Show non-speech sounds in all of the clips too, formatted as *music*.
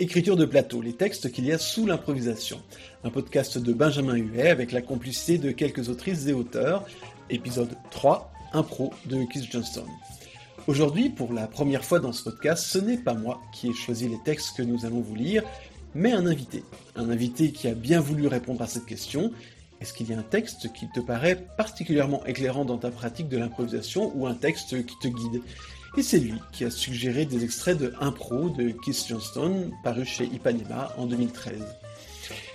Écriture de plateau, les textes qu'il y a sous l'improvisation. Un podcast de Benjamin Huet avec la complicité de quelques autrices et auteurs. Épisode 3, Impro de Keith Johnston. Aujourd'hui, pour la première fois dans ce podcast, ce n'est pas moi qui ai choisi les textes que nous allons vous lire, mais un invité. Un invité qui a bien voulu répondre à cette question. Est-ce qu'il y a un texte qui te paraît particulièrement éclairant dans ta pratique de l'improvisation ou un texte qui te guide? Et c'est lui qui a suggéré des extraits de Impro de Keith Johnston, paru chez Ipanema en 2013.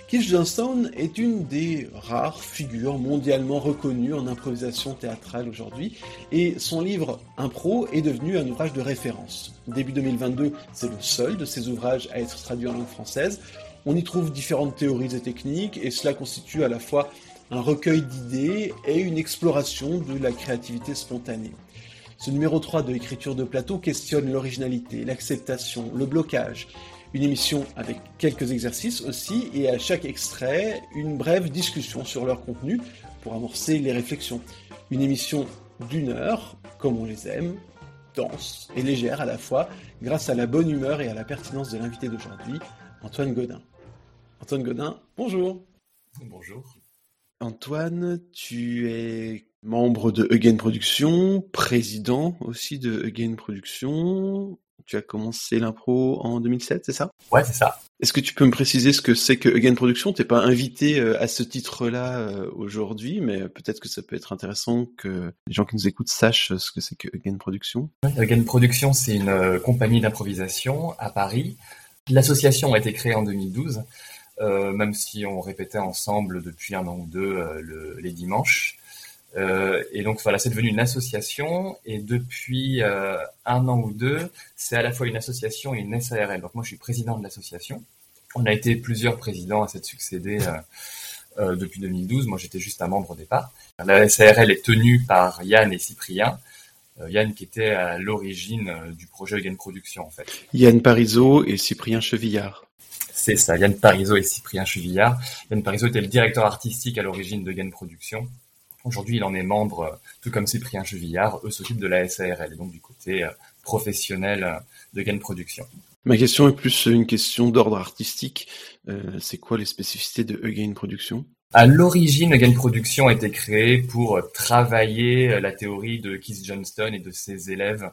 Keith Johnston est une des rares figures mondialement reconnues en improvisation théâtrale aujourd'hui, et son livre Impro est devenu un ouvrage de référence. Début 2022, c'est le seul de ses ouvrages à être traduit en langue française. On y trouve différentes théories et techniques, et cela constitue à la fois un recueil d'idées et une exploration de la créativité spontanée. Ce numéro 3 de l'écriture de plateau questionne l'originalité, l'acceptation, le blocage. Une émission avec quelques exercices aussi, et à chaque extrait, une brève discussion sur leur contenu pour amorcer les réflexions. Une émission d'une heure, comme on les aime, dense et légère à la fois, grâce à la bonne humeur et à la pertinence de l'invité d'aujourd'hui, Antoine Godin. Antoine Godin, bonjour. Bonjour. Antoine, tu es membre de Again Productions, président aussi de Again Productions. Tu as commencé l'impro en 2007, c'est ça? Ouais, c'est ça. Est-ce que tu peux me préciser ce que c'est que Again Productions T'es pas invité euh, à ce titre-là euh, aujourd'hui, mais peut-être que ça peut être intéressant que les gens qui nous écoutent sachent ce que c'est que Again Productions. Again Productions, c'est une euh, compagnie d'improvisation à Paris. L'association a été créée en 2012, même si on répétait ensemble depuis un an ou deux les dimanches. Euh, et donc voilà, c'est devenu une association et depuis euh, un an ou deux, c'est à la fois une association et une SARL. Donc moi, je suis président de l'association. On a été plusieurs présidents à cette succédé euh, depuis 2012. Moi, j'étais juste un membre au départ. La SARL est tenue par Yann et Cyprien. Yann qui était à l'origine du projet Gain Production en fait. Yann Parizeau et Cyprien Chevillard. C'est ça, Yann Parizeau et Cyprien Chevillard. Yann Parizeau était le directeur artistique à l'origine de Gain Production. Aujourd'hui, il en est membre, euh, tout comme Cyprien Chevillard. Eux s'occupent de la SARL, donc du côté euh, professionnel euh, de Gain Production. Ma question est plus une question d'ordre artistique. c'est quoi les spécificités de Again Production À l'origine, Again Production a été créé pour travailler la théorie de Keith Johnston et de ses élèves,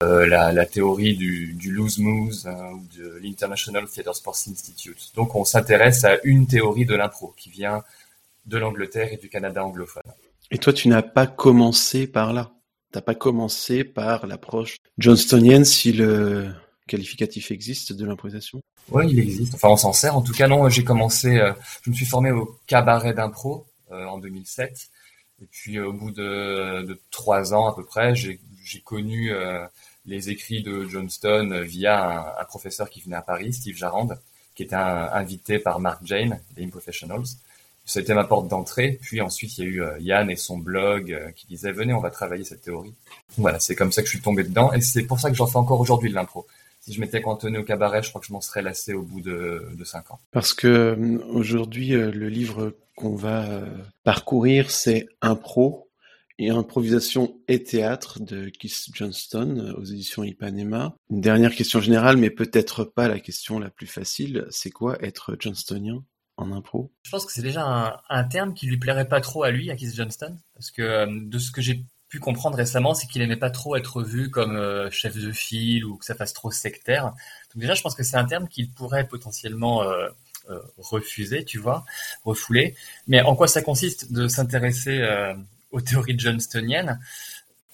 la, théorie du, du loose moose ou de l'International Theatre Sports Institute. Donc on s'intéresse à une théorie de l'impro qui vient de l'Angleterre et du Canada anglophone. Et toi, tu n'as pas commencé par là. Tu n'as pas commencé par l'approche johnstonienne, si le qualificatif existe de l'improvisation? Oui, il existe. Enfin, on s'en sert. En tout cas, non. J'ai commencé. Euh, je me suis formé au cabaret d'impro euh, en 2007. Et puis, au bout de, trois ans à peu près, j'ai connu euh, les écrits de Johnston via un, professeur qui venait à Paris, Steve Jarand, qui était invité par Mark Jane, des Professionals. Ça a été ma porte d'entrée. Puis ensuite, il y a eu euh, Yann et son blog euh, qui disait venez, on va travailler cette théorie. Voilà, c'est comme ça que je suis tombé dedans et c'est pour ça que j'en fais encore aujourd'hui de l'impro. Si je m'étais cantonné au cabaret, je crois que je m'en serais lassé au bout de, cinq ans. Parce que euh, aujourd'hui, le livre qu'on va parcourir, c'est Impro et improvisation et théâtre de Keith Johnston aux éditions Ipanema. Une dernière question générale, mais peut-être pas la question la plus facile. C'est quoi être Johnstonien? Je pense que c'est déjà un, un, terme qui lui plairait pas trop à lui, à Keith Johnston, parce que euh, de ce que j'ai pu comprendre récemment, c'est qu'il aimait pas trop être vu comme euh, chef de file ou que ça fasse trop sectaire. Donc déjà, je pense que c'est un terme qu'il pourrait potentiellement euh, refuser, tu vois, refouler. Mais en quoi ça consiste de s'intéresser aux théories johnstoniennes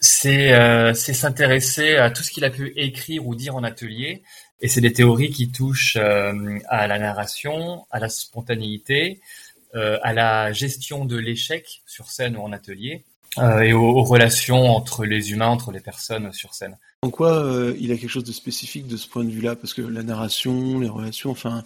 C'est s'intéresser à tout ce qu'il a pu écrire ou dire en atelier et c'est des théories qui touchent euh, à la narration, à la spontanéité, euh, à la gestion de l'échec sur scène ou en atelier, euh, et aux, relations entre les humains, entre les personnes sur scène. En quoi il a quelque chose de spécifique de ce point de vue-là? Parce que la narration, les relations, enfin,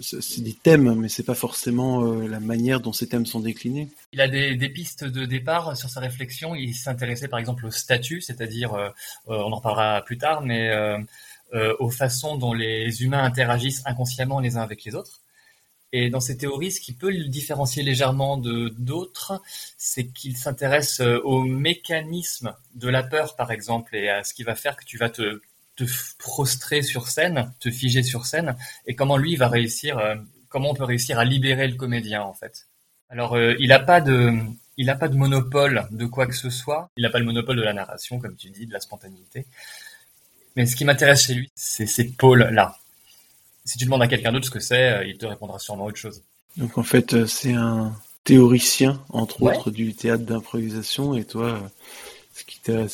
c'est des thèmes, mais c'est pas forcément la manière dont ces thèmes sont déclinés. Il a des, pistes de départ sur sa réflexion. Il s'intéressait par exemple au statut, c'est-à-dire, on en reparlera plus tard, mais euh, aux façons dont les humains interagissent inconsciemment les uns avec les autres. Et dans ces théories, ce qui peut le différencier légèrement de d'autres, c'est qu'il s'intéresse euh, au mécanisme de la peur, par exemple, et à ce qui va faire que tu vas te te prostrer sur scène, te figer sur scène, et comment lui va réussir, euh, comment on peut réussir à libérer le comédien en fait. Alors euh, il n'a pas de, il a pas de monopole de quoi que ce soit. Il n'a pas le monopole de la narration, comme tu dis, de la spontanéité. Mais ce qui m'intéresse chez lui, c'est ces pôles-là. Si tu demandes à quelqu'un d'autre ce que c'est, euh, il te répondra sûrement autre chose. Donc en fait, c'est un théoricien, entre autres, du théâtre d'improvisation, et toi, ce qui t'a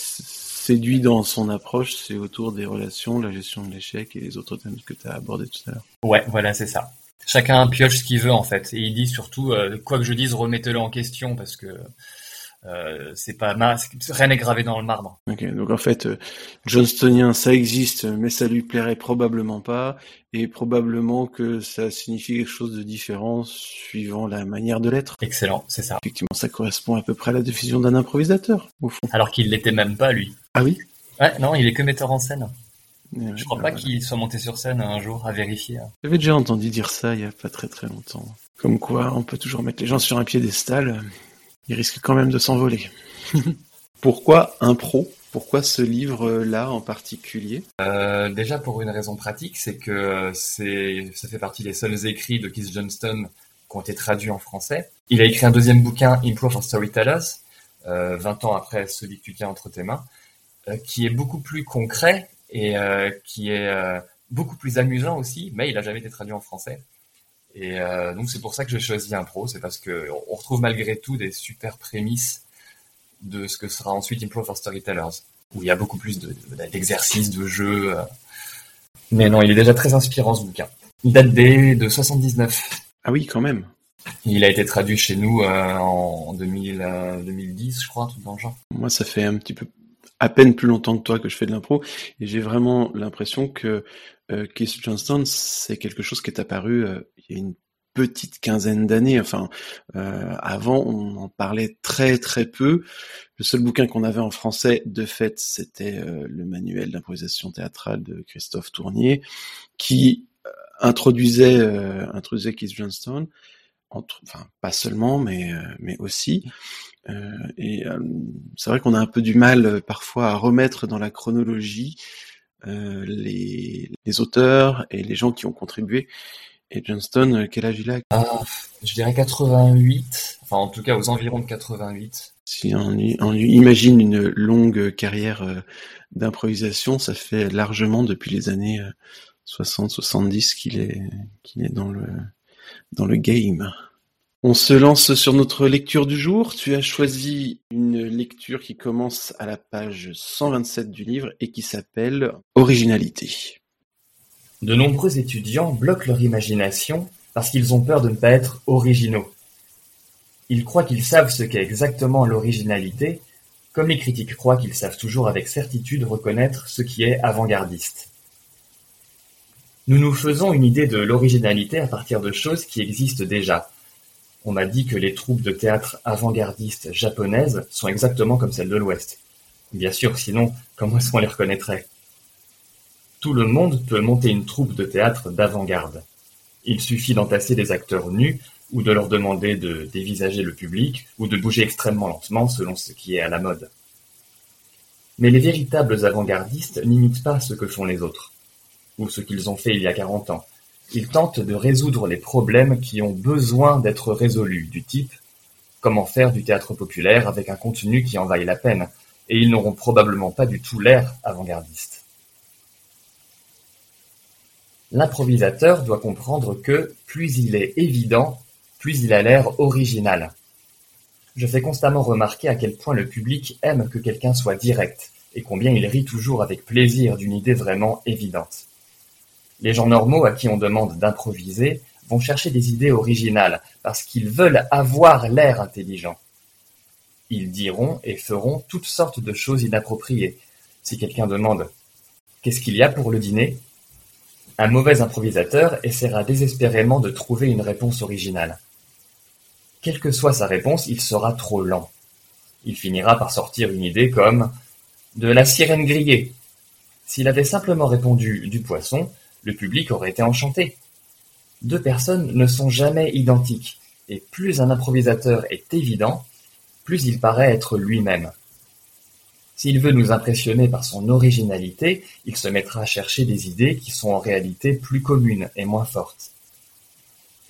séduit dans son approche, c'est autour des relations, la gestion de l'échec et les autres thèmes que tu as abordés tout à l'heure. Ouais, voilà, c'est ça. Chacun pioche ce qu'il veut en fait, et il dit surtout euh, quoi que je dise, remettez-le en question parce que euh, c'est pas rien n'est gravé dans le marbre. Ok, donc en fait, euh, Johnstonien, ça existe, mais ça lui plairait probablement pas, et probablement que ça signifie quelque chose de différent suivant la manière de l'être. Excellent, c'est ça. Effectivement, ça correspond à peu près à la décision d'un improvisateur, au fond. Alors qu'il l'était même pas, lui. Ah oui? Ouais, non, il est que metteur en scène. je crois pas qu'il soit monté sur scène un jour à vérifier. J'avais déjà entendu dire ça il y a pas très très longtemps. Comme quoi, on peut toujours mettre les gens sur un piédestal il risque quand même de s'envoler. *laughs* Pourquoi un pro? Pourquoi ce livre-là en particulier? Euh, Déjà pour une raison pratique, c'est que c'est ça fait partie des seuls écrits de Keith Johnston qui ont été traduits en français. Il a écrit un deuxième bouquin, Improve for Storytellers, euh, 20 ans après celui que tu tiens entre tes mains, euh, qui est beaucoup plus concret et euh, qui est euh, beaucoup plus amusant aussi, mais il n'a jamais été traduit en français. Et euh, donc c'est pour ça que j'ai choisi un pro, c'est parce que on retrouve malgré tout des super prémices de ce que sera ensuite Improve for Storytellers, où il y a beaucoup plus d'exercices, de, de, jeux. Euh. Mais non, il est déjà très inspirant ce bouquin. Il date des, de 79. Ah oui, quand même. Il a été traduit chez nous euh, en 2000, 2010, je crois, tout dans le genre. Moi, ça fait un petit peu à peine plus longtemps que toi que je fais de l'impro, et j'ai vraiment l'impression que euh, Keith Johnston, c'est quelque chose qui est apparu euh, une petite quinzaine d'années. Enfin, euh, avant, on en parlait très très peu. Le seul bouquin qu'on avait en français, de fait, c'était euh, le manuel d'improvisation théâtrale de Christophe Tournier, qui euh, introduisait introduisait Keith Johnston. Entre, enfin, pas seulement, mais mais aussi. et c'est vrai qu'on a un peu du mal parfois à remettre dans la chronologie les, les, auteurs et les gens qui ont contribué. Et Johnston, euh, quel âge il a ah, Je dirais 88, enfin en tout cas aux environs de 88. Si on, on lui imagine une longue carrière euh, d'improvisation, ça fait largement depuis les années 60-70 qu'il est, qu'il est dans le, dans le game. On se lance sur notre lecture du jour. Tu as choisi une lecture qui commence à la page 127 du livre et qui s'appelle Originalité. De nombreux étudiants bloquent leur imagination parce qu'ils ont peur de ne pas être originaux. Ils croient qu'ils savent ce qu'est exactement l'originalité, comme les critiques croient qu'ils savent toujours avec certitude reconnaître ce qui est avant-gardiste. Nous nous faisons une idée de l'originalité à partir de choses qui existent déjà, on m'a dit que les troupes de théâtre avant-gardistes japonaises sont exactement comme celles de l'Ouest. Bien sûr, sinon, comment est-ce qu'on les reconnaîtrait? Tout le monde peut monter une troupe de théâtre d'avant-garde. Il suffit d'entasser des acteurs nus ou de leur demander de dévisager le public ou de bouger extrêmement lentement selon ce qui est à la mode. Mais les véritables avant-gardistes n'imitent pas ce que font les autres, ou ce qu'ils ont fait il y a quarante ans, ils tentent de résoudre les problèmes qui ont besoin d'être résolus, du type comment faire du théâtre populaire avec un contenu qui en vaille la peine, et ils n'auront probablement pas du tout l'air avant-gardiste. L'improvisateur doit comprendre que plus il est évident, plus il a l'air original. Je fais constamment remarquer à quel point le public aime que quelqu'un soit direct, et combien il rit toujours avec plaisir d'une idée vraiment évidente. Les gens normaux à qui on demande d'improviser vont chercher des idées originales parce qu'ils veulent avoir l'air intelligent. Ils diront et feront toutes sortes de choses inappropriées. Si quelqu'un demande Qu'est-ce qu'il y a pour le dîner? Un mauvais improvisateur essaiera désespérément de trouver une réponse originale. Quelle que soit sa réponse, il sera trop lent. Il finira par sortir une idée comme de la sirène grillée. S'il avait simplement répondu du poisson, le public aurait été enchanté. Deux personnes ne sont jamais identiques, et plus un improvisateur est évident, plus il paraît être lui-même. S'il veut nous impressionner par son originalité, il se mettra à chercher des idées qui sont en réalité plus communes et moins fortes.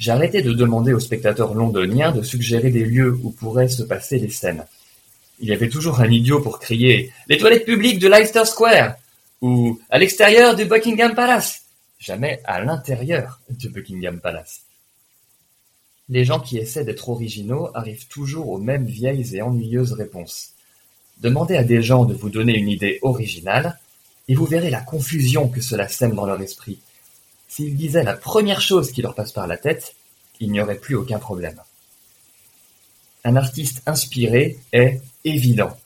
Arrêté de demander aux spectateurs londoniens de suggérer des lieux où pourraient se passer les scènes. Il y avait toujours un idiot pour crier « Les toilettes publiques de Leicester Square !» ou « À l'extérieur du Buckingham Palace !» Jamais à l'intérieur du Buckingham Palace. Les gens qui essaient d'être originaux arrivent toujours aux mêmes vieilles et ennuyeuses réponses. Demandez à des gens de vous donner une idée originale, et vous verrez la confusion que cela sème dans leur esprit. S'ils disaient la première chose qui leur passe par la tête, il n'y aurait plus aucun problème. Un artiste inspiré est évident.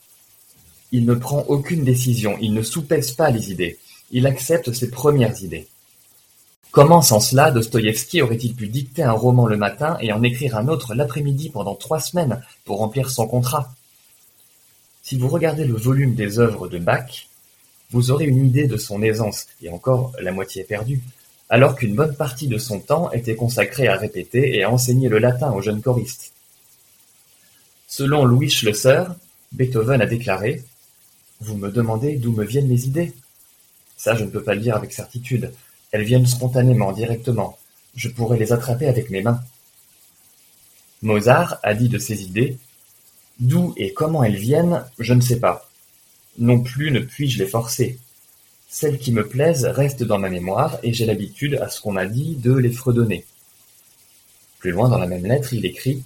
Il ne prend aucune décision, il ne soupèse pas les idées, il accepte ses premières idées. Comment sans cela Dostoïevski aurait-il pu dicter un roman le matin et en écrire un autre l'après-midi pendant trois semaines pour remplir son contrat? Si vous regardez le volume des œuvres de Bach, vous aurez une idée de son aisance, et encore la moitié est perdue, alors qu'une bonne partie de son temps était consacrée à répéter et à enseigner le latin aux jeunes choristes. Selon Louis Schlosser, Beethoven a déclaré Vous me demandez d'où me viennent mes idées Ça, je ne peux pas le dire avec certitude. Elles viennent spontanément, directement. Je pourrais les attraper avec mes mains. Mozart a dit de ses idées D'où et comment elles viennent, je ne sais pas. Non plus ne puis-je les forcer. Celles qui me plaisent restent dans ma mémoire et j'ai l'habitude à ce qu'on m'a dit de les fredonner. Plus loin dans la même lettre, il écrit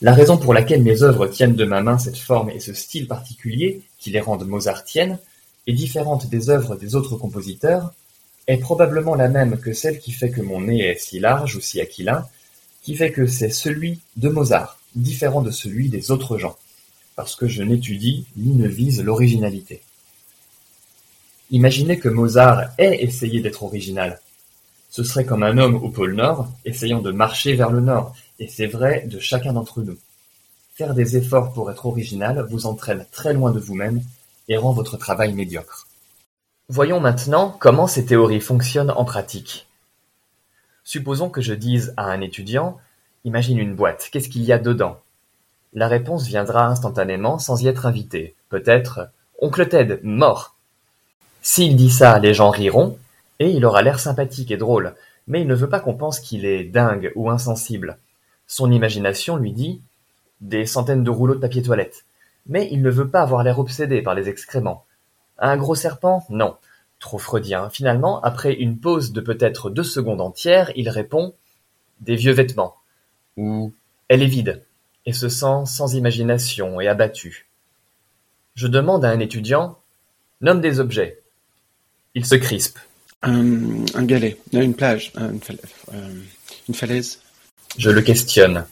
La raison pour laquelle mes œuvres tiennent de ma main cette forme et ce style particulier qui les rendent mozartiennes est différente des œuvres des autres compositeurs est probablement la même que celle qui fait que mon nez est si large ou si aquilin, qui fait que c'est celui de Mozart, différent de celui des autres gens, parce que je n'étudie ni ne vise l'originalité. Imaginez que Mozart ait essayé d'être original. Ce serait comme un homme au pôle Nord essayant de marcher vers le Nord, et c'est vrai de chacun d'entre nous. Faire des efforts pour être original vous entraîne très loin de vous-même et rend votre travail médiocre. Voyons maintenant comment ces théories fonctionnent en pratique. Supposons que je dise à un étudiant Imagine une boîte, qu'est-ce qu'il y a dedans? La réponse viendra instantanément sans y être invité. Peut-être Oncle Ted, mort S'il dit ça, les gens riront, et il aura l'air sympathique et drôle, mais il ne veut pas qu'on pense qu'il est dingue ou insensible. Son imagination lui dit des centaines de rouleaux de papier toilette. Mais il ne veut pas avoir l'air obsédé par les excréments. Un gros serpent? Non. Trop freudien. Finalement, après une pause de peut-être deux secondes entières, il répond Des vieux vêtements. Ou Elle est vide, et se sent sans imagination et abattu. Je demande à un étudiant Nomme des objets. Il se crispe. Un, un galet, une plage, une, euh, une falaise. Je le questionne.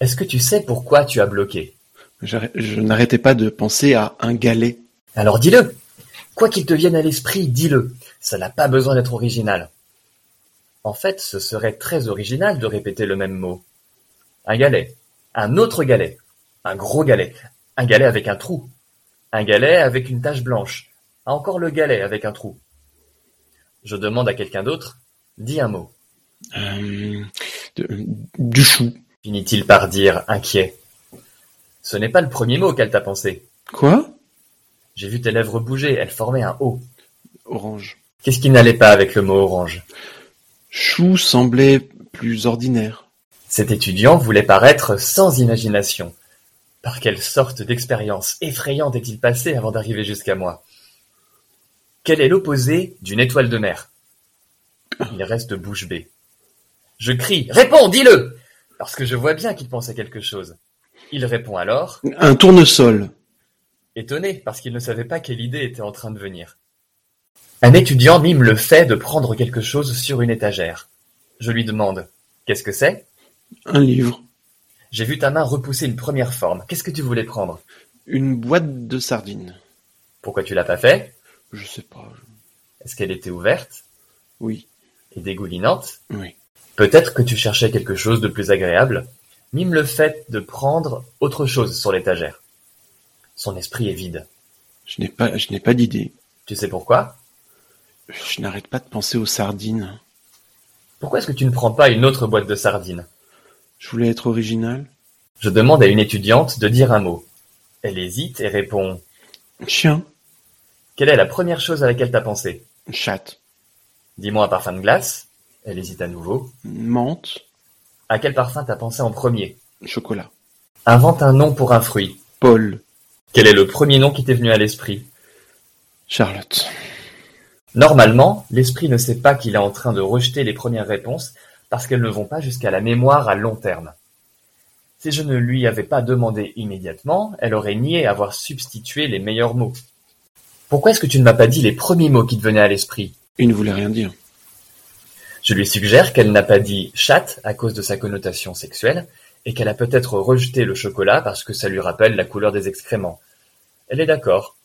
Est-ce que tu sais pourquoi tu as bloqué? Je, je n'arrêtais pas de penser à un galet. Alors dis-le Quoi qu'il te vienne à l'esprit, dis-le, ça n'a pas besoin d'être original. En fait, ce serait très original de répéter le même mot. Un galet, un autre galet, un gros galet, un galet avec un trou, un galet avec une tache blanche, encore le galet avec un trou. Je demande à quelqu'un d'autre, dis un mot. Euh, du chou. Finit-il par dire, inquiet. Ce n'est pas le premier mot qu'elle t'a pensé. Quoi? J'ai vu tes lèvres bouger, elles formaient un O. Orange. Qu'est-ce qui n'allait pas avec le mot orange? Chou semblait plus ordinaire. Cet étudiant voulait paraître sans imagination. Par quelle sorte d'expérience effrayante est-il passé avant d'arriver jusqu'à moi? Quel est l'opposé d'une étoile de mer? Il reste bouche bée. Je crie Réponds, dis-le Parce que je vois bien qu'il pense à quelque chose. Il répond alors Un tournesol étonné parce qu'il ne savait pas quelle idée était en train de venir. Un étudiant mime le fait de prendre quelque chose sur une étagère. Je lui demande Qu'est-ce que c'est? Un livre. J'ai vu ta main repousser une première forme. Qu'est-ce que tu voulais prendre? Une boîte de sardines. Pourquoi tu l'as pas fait? Je sais pas. Est-ce qu'elle était ouverte? Oui. Et dégoulinante? Oui. Peut-être que tu cherchais quelque chose de plus agréable. Mime le fait de prendre autre chose sur l'étagère. Son esprit est vide. Je n'ai pas, je n'ai pas d'idée. Tu sais pourquoi? Je n'arrête pas de penser aux sardines. Pourquoi est-ce que tu ne prends pas une autre boîte de sardines? Je voulais être original. Je demande à une étudiante de dire un mot. Elle hésite et répond Chien. Quelle est la première chose à laquelle t'as pensé? Chatte. Dis-moi un parfum de glace. Elle hésite à nouveau. Menthe. À quel parfum t'as pensé en premier? Chocolat. Invente un nom pour un fruit. Paul. Quel est le premier nom qui t'est venu à l'esprit? Charlotte. Normalement, l'esprit ne sait pas qu'il est en train de rejeter les premières réponses parce qu'elles ne vont pas jusqu'à la mémoire à long terme. Si je ne lui avais pas demandé immédiatement, elle aurait nié avoir substitué les meilleurs mots. Pourquoi est-ce que tu ne m'as pas dit les premiers mots qui te venaient à l'esprit? Il ne voulait rien dire. Je lui suggère qu'elle n'a pas dit chatte à cause de sa connotation sexuelle et qu'elle a peut-être rejeté le chocolat parce que ça lui rappelle la couleur des excréments. Elle est d'accord.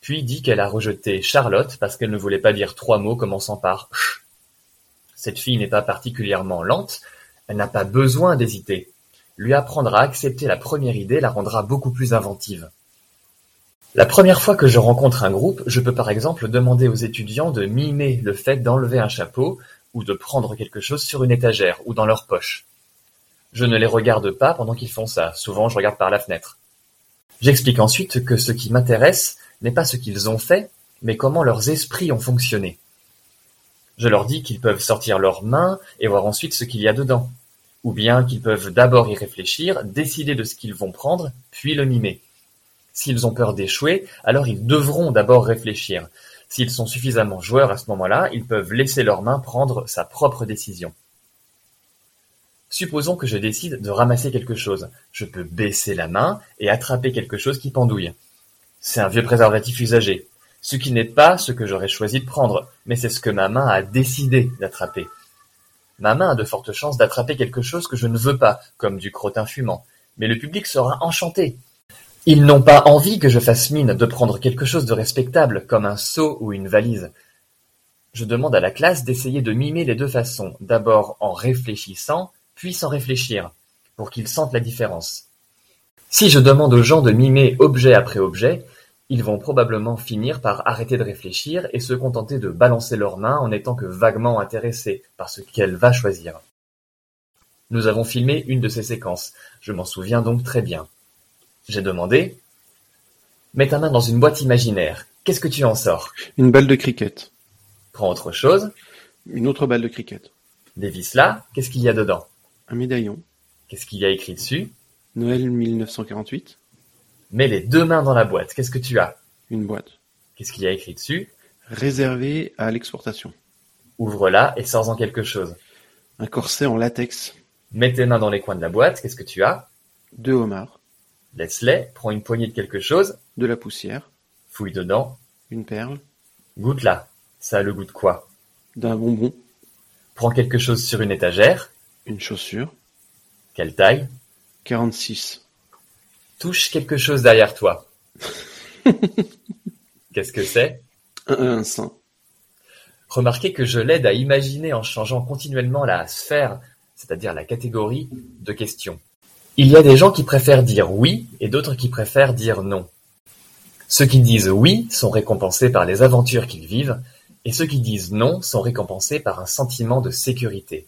Puis dit qu'elle a rejeté Charlotte parce qu'elle ne voulait pas dire trois mots commençant par ch. Cette fille n'est pas particulièrement lente, elle n'a pas besoin d'hésiter. Lui apprendre à accepter la première idée la rendra beaucoup plus inventive. La première fois que je rencontre un groupe, je peux par exemple demander aux étudiants de mimer le fait d'enlever un chapeau ou de prendre quelque chose sur une étagère ou dans leur poche. Je ne les regarde pas pendant qu'ils font ça, souvent je regarde par la fenêtre. J'explique ensuite que ce qui m'intéresse n'est pas ce qu'ils ont fait, mais comment leurs esprits ont fonctionné. Je leur dis qu'ils peuvent sortir leurs mains et voir ensuite ce qu'il y a dedans, ou bien qu'ils peuvent d'abord y réfléchir, décider de ce qu'ils vont prendre, puis le mimer. S'ils ont peur d'échouer, alors ils devront d'abord réfléchir. S'ils sont suffisamment joueurs à ce moment-là, ils peuvent laisser leurs mains prendre sa propre décision. Supposons que je décide de ramasser quelque chose. Je peux baisser la main et attraper quelque chose qui pendouille. C'est un vieux préservatif usagé. Ce qui n'est pas ce que j'aurais choisi de prendre, mais c'est ce que ma main a décidé d'attraper. Ma main a de fortes chances d'attraper quelque chose que je ne veux pas, comme du crottin fumant. Mais le public sera enchanté. Ils n'ont pas envie que je fasse mine de prendre quelque chose de respectable, comme un seau ou une valise. Je demande à la classe d'essayer de mimer les deux façons, d'abord en réfléchissant, puis sans réfléchir, pour qu'ils sentent la différence. Si je demande aux gens de mimer objet après objet, ils vont probablement finir par arrêter de réfléchir et se contenter de balancer leurs mains en n'étant que vaguement intéressés par ce qu'elle va choisir. Nous avons filmé une de ces séquences, je m'en souviens donc très bien. J'ai demandé Mets ta main dans une boîte imaginaire, qu'est-ce que tu en sors? Une balle de cricket. Prends autre chose. Une autre balle de cricket. Dévisse là, qu'est-ce qu'il y a dedans? Un médaillon. Qu'est-ce qu'il y a écrit dessus? Noël 1948. Mets les deux mains dans la boîte, qu'est-ce que tu as? Une boîte. Qu'est-ce qu'il y a écrit dessus? Réservée à l'exportation. Ouvre-la et sors-en quelque chose. Un corset en latex. Mets tes mains dans les coins de la boîte, qu'est-ce que tu as? Deux homards. Laisse-les, prends une poignée de quelque chose, De la poussière. fouille dedans, Une perle. goûte-la. Ça a le goût de quoi? D'un bonbon. Prends quelque chose sur une étagère, Une chaussure. quelle taille? 46. Touche quelque chose derrière toi. *laughs* Qu'est-ce que c'est? Un, un sein. Remarquez que je l'aide à imaginer en changeant continuellement la sphère, c'est-à-dire la catégorie de questions. Il y a des gens qui préfèrent dire oui et d'autres qui préfèrent dire non. Ceux qui disent oui sont récompensés par les aventures qu'ils vivent et ceux qui disent non sont récompensés par un sentiment de sécurité.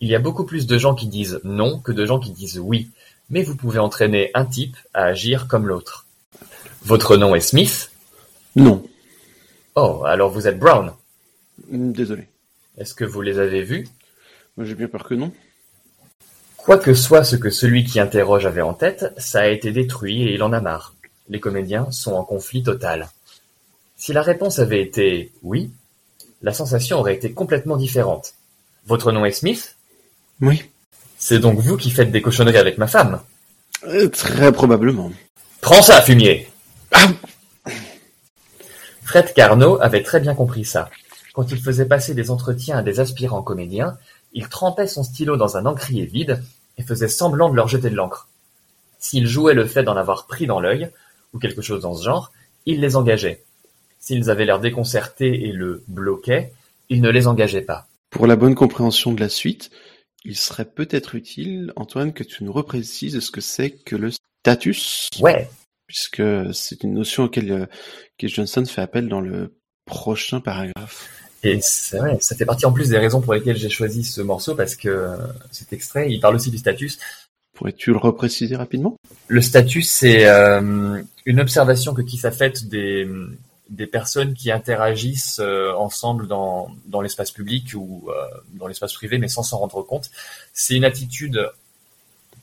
Il y a beaucoup plus de gens qui disent non que de gens qui disent oui, mais vous pouvez entraîner un type à agir comme l'autre. Votre nom est Smith? Non. Oh, alors vous êtes Brown? Désolé. Est-ce que vous les avez vus? Moi j'ai bien peur que non. Quoi que soit ce que celui qui interroge avait en tête, ça a été détruit et il en a marre. Les comédiens sont en conflit total. Si la réponse avait été oui, la sensation aurait été complètement différente. Votre nom est Smith? Oui. C'est donc vous qui faites des cochonneries avec ma femme Euh, très probablement. Prends ça, fumier Ah Fred Carnot avait très bien compris ça. Quand il faisait passer des entretiens à des aspirants comédiens, il trempait son stylo dans un encrier vide et faisait semblant de leur jeter de l'encre. S'il jouait le fait d'en avoir pris dans l'œil, ou quelque chose dans ce genre, il les engageait. S'ils avaient l'air déconcertés et le bloquaient, il ne les engageait pas. Pour la bonne compréhension de la suite, il serait peut-être utile, Antoine, que tu nous reprécises ce que c'est que le status, Ouais, puisque c'est une notion auquel euh, Keith Johnson fait appel dans le prochain paragraphe. et c'est vrai, ça fait partie en plus des raisons pour lesquelles j'ai choisi ce morceau, parce que euh, cet extrait, il parle aussi du status. Pourrais-tu le repréciser rapidement? Le statut, c'est euh, une observation que Kiss a faite des, des personnes qui interagissent euh, ensemble dans, dans l'espace public ou euh, dans l'espace privé, mais sans s'en rendre compte. C'est une attitude,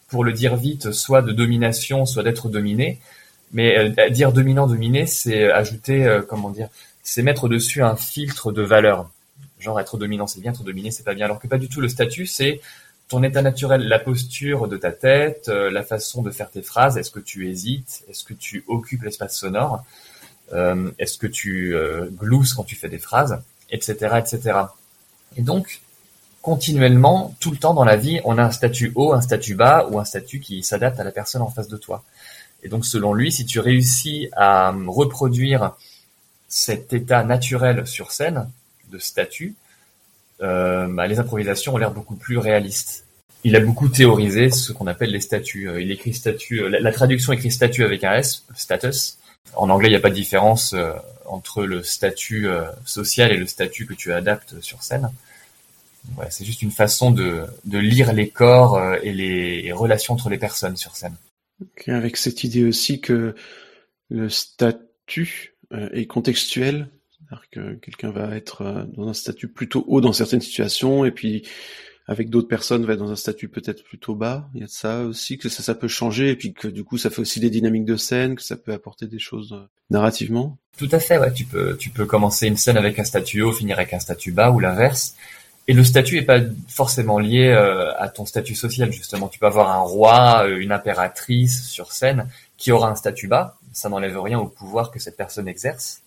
pour le dire vite, soit de domination, soit d'être dominé. Mais dire dominant-dominé, c'est ajouter, comment dire, c'est mettre dessus un filtre de valeur. Genre être dominant, c'est bien, être dominé, c'est pas bien. Alors que pas du tout. Le statut, c'est ton état naturel, la posture de ta tête, euh, la façon de faire tes phrases, est-ce que tu hésites, est-ce que tu occupes l'espace sonore, euh, est-ce que tu euh, glousses quand tu fais des phrases, etc., etc. Et donc, continuellement, tout le temps dans la vie, on a un statut haut, un statut bas ou un statut qui s'adapte à la personne en face de toi. Et donc, selon lui, si tu réussis à reproduire cet état naturel sur scène de statut, euh, bah, les improvisations ont l'air beaucoup plus réalistes. Il a beaucoup théorisé ce qu'on appelle les statuts. Euh, il écrit statut, euh, la, traduction écrit statut avec un S, status. En anglais, il n'y a pas de différence entre le statut social et le statut que tu adaptes sur scène. C'est juste une façon de, lire les corps et les relations entre les personnes sur scène. avec cette idée aussi que le statut est contextuel c'est-à-dire que quelqu'un va être euh, dans un statut plutôt haut dans certaines situations, et puis avec d'autres personnes va être dans un statut peut-être plutôt bas. Il y a de ça aussi, que ça, peut changer, et puis que du coup ça fait aussi des dynamiques de scène, que ça peut apporter des choses euh, narrativement. Tout à fait, ouais. Tu peux, tu peux commencer une scène avec un statut haut, finir avec un statut bas, ou l'inverse. Et le statut est pas forcément lié euh, à ton statut social, justement. Tu peux avoir un roi, une impératrice sur scène qui aura un statut bas. Ça n'enlève rien au pouvoir que cette personne exerce.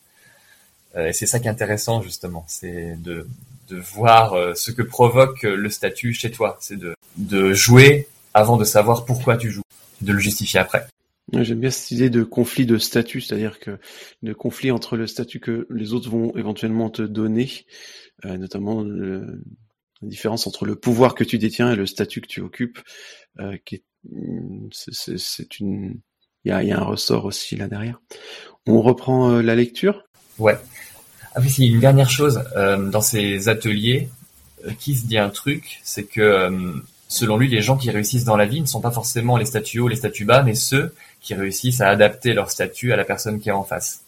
Euh, et c'est ça qui est intéressant justement, c'est de, de voir euh, ce que provoque le statut chez toi. C'est de, de jouer avant de savoir pourquoi tu joues, de le justifier après. J'aime bien cette idée de conflit de statut, c'est-à-dire que le conflit entre le statut que les autres vont éventuellement te donner, euh, notamment la différence entre le pouvoir que tu détiens et le statut que tu occupes, euh, qui est, c'est, une, il y a, y a, un ressort aussi là derrière. On reprend la lecture? Ouais. Ah oui, une dernière chose, euh, dans ces ateliers, qui se dit un truc, c'est que euh, selon lui, les gens qui réussissent dans la vie ne sont pas forcément les statuts hauts, les statuts bas, mais ceux qui réussissent à adapter leur statut à la personne qui est en face.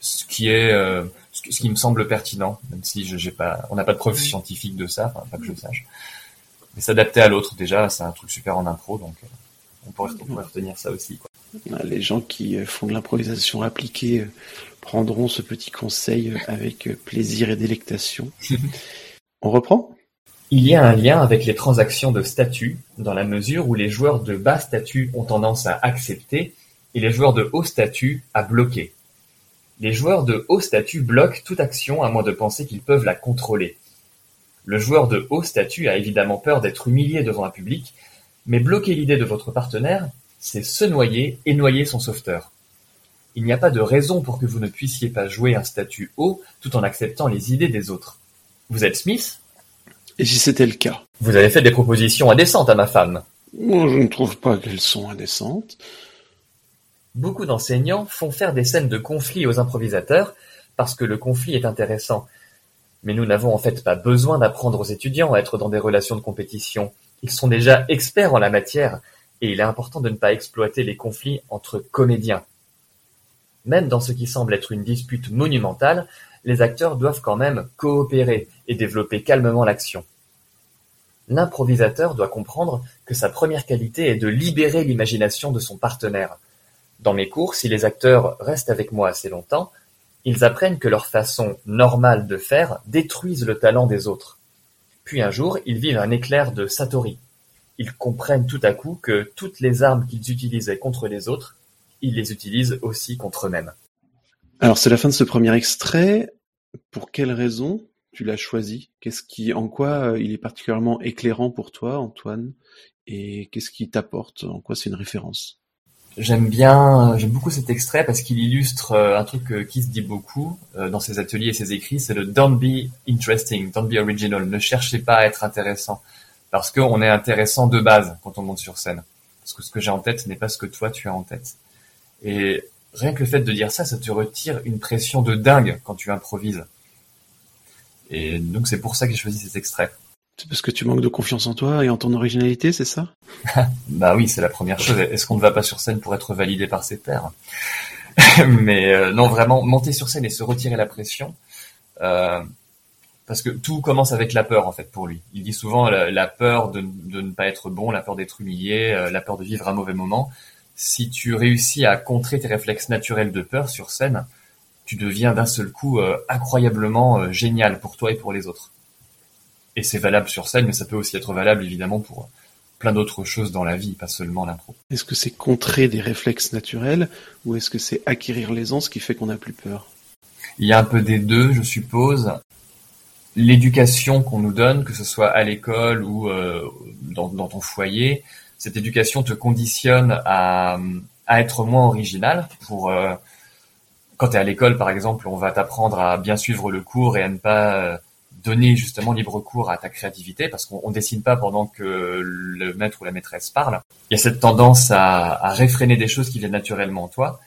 Ce qui est, euh, ce, qui me semble pertinent, même si je, j'ai pas, on n'a pas de preuves scientifiques de ça, enfin, pas que je sache. Mais s'adapter à l'autre, déjà, c'est un truc super en impro, donc on pourrait, on pourrait retenir ça aussi. Quoi. Les gens qui font de l'improvisation appliquée prendront ce petit conseil avec plaisir et délectation. *laughs* On reprend? Il y a un lien avec les transactions de statut, dans la mesure où les joueurs de bas statut ont tendance à accepter et les joueurs de haut statut à bloquer. Les joueurs de haut statut bloquent toute action à moins de penser qu'ils peuvent la contrôler. Le joueur de haut statut a évidemment peur d'être humilié devant un public, mais bloquer l'idée de votre partenaire, c'est se noyer et noyer son sauveteur. Il n'y a pas de raison pour que vous ne puissiez pas jouer un statut haut tout en acceptant les idées des autres. Vous êtes Smith? Et si c'était le cas? Vous avez fait des propositions indécentes à ma femme. Moi, je ne trouve pas qu'elles sont indécentes. Beaucoup d'enseignants font faire des scènes de conflit aux improvisateurs parce que le conflit est intéressant. Mais nous n'avons en fait pas besoin d'apprendre aux étudiants à être dans des relations de compétition. Ils sont déjà experts en la matière et il est important de ne pas exploiter les conflits entre comédiens. Même dans ce qui semble être une dispute monumentale, les acteurs doivent quand même coopérer et développer calmement l'action. L'improvisateur doit comprendre que sa première qualité est de libérer l'imagination de son partenaire. Dans mes cours, si les acteurs restent avec moi assez longtemps, ils apprennent que leur façon normale de faire détruisent le talent des autres. Puis un jour, ils vivent un éclair de Satori. Ils comprennent tout à coup que toutes les armes qu'ils utilisaient contre les autres ils les utilisent aussi contre eux-mêmes. Alors c'est la fin de ce premier extrait. Pour quelle raison tu l'as choisi? Qu'est-ce qui, en quoi euh, il est particulièrement éclairant pour toi, Antoine? Et qu'est-ce qui t'apporte? En quoi c'est une référence? J'aime bien, j'aime beaucoup cet extrait parce qu'il illustre euh, un truc qui se dit beaucoup euh, dans ses ateliers et ses écrits, c'est le don't be interesting, don't be original. Ne cherchez pas à être intéressant parce qu'on est intéressant de base quand on monte sur scène. Parce que ce que j'ai en tête n'est pas ce que toi tu as en tête. Et rien que le fait de dire ça, ça te retire une pression de dingue quand tu improvises. Et donc c'est pour ça que j'ai choisi cet extrait. C'est parce que tu manques de confiance en toi et en ton originalité, c'est ça? *laughs* Bah oui, c'est la première chose. Est-ce qu'on ne va pas sur scène pour être validé par ses pairs? *laughs* Mais euh, non, vraiment, monter sur scène et se retirer la pression, euh, parce que tout commence avec la peur en fait pour lui. Il dit souvent la, peur de, ne pas être bon, la peur d'être humilié, euh, la peur de vivre un mauvais moment. Si tu réussis à contrer tes réflexes naturels de peur sur scène, tu deviens d'un seul coup euh, incroyablement euh, génial pour toi et pour les autres. Et c'est valable sur scène, mais ça peut aussi être valable évidemment pour plein d'autres choses dans la vie, pas seulement l'impro. Est-ce que c'est contrer des réflexes naturels ou est-ce que c'est acquérir l'aisance qui fait qu'on n'a plus peur? Il y a un peu des deux, je suppose l'éducation qu'on nous donne, que ce soit à l'école ou euh, dans, ton foyer, cette éducation te conditionne à, être moins original. Pour euh, quand tu es à l'école, par exemple, on va t'apprendre à bien suivre le cours et à ne pas euh, donner justement libre cours à ta créativité parce qu'on dessine pas pendant que le maître ou la maîtresse parle. Il y a cette tendance à, à réfréner des choses qui viennent naturellement en toi.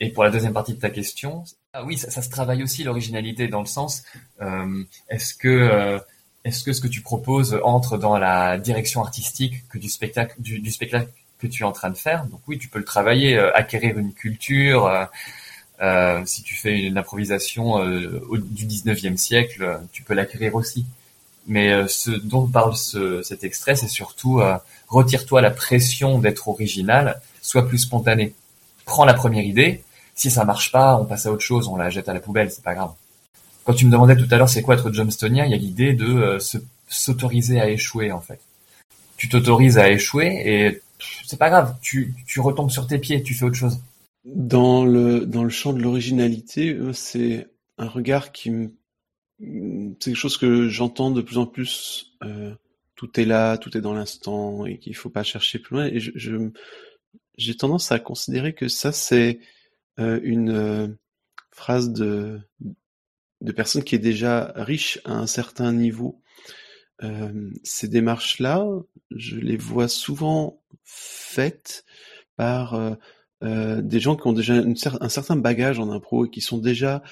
Et pour la deuxième partie de ta question, ah oui, ça, se travaille aussi l'originalité dans le sens, euh, est-ce que euh, est-ce que ce que tu proposes entre dans la direction artistique que du spectacle du, spectacle que tu es en train de faire? Donc oui, tu peux le travailler, euh, acquérir une culture. si tu fais une improvisation du 19e siècle, tu peux l'acquérir aussi. Mais ce dont parle ce, cet extrait, c'est surtout retire-toi la pression d'être original, sois plus spontané. Prends la première idée, si ça marche pas, on passe à autre chose, on la jette à la poubelle, c'est pas grave. Quand tu me demandais tout à l'heure c'est quoi être Johnstonien, il y a l'idée de euh, s'autoriser à échouer en fait. Tu t'autorises à échouer et c'est pas grave, tu, retombes sur tes pieds, tu fais autre chose. Dans le dans le champ de l'originalité, euh, c'est un regard qui me c'est quelque chose que j'entends de plus en plus. Euh, tout est là, tout est dans l'instant et qu'il faut pas chercher plus loin. Et je j'ai tendance à considérer que ça c'est euh, une euh, phrase de, personne qui est déjà riche à un certain niveau. Euh, ces démarches-là, je les vois souvent faites par des gens qui ont déjà un certain bagage en impro et qui sont déjà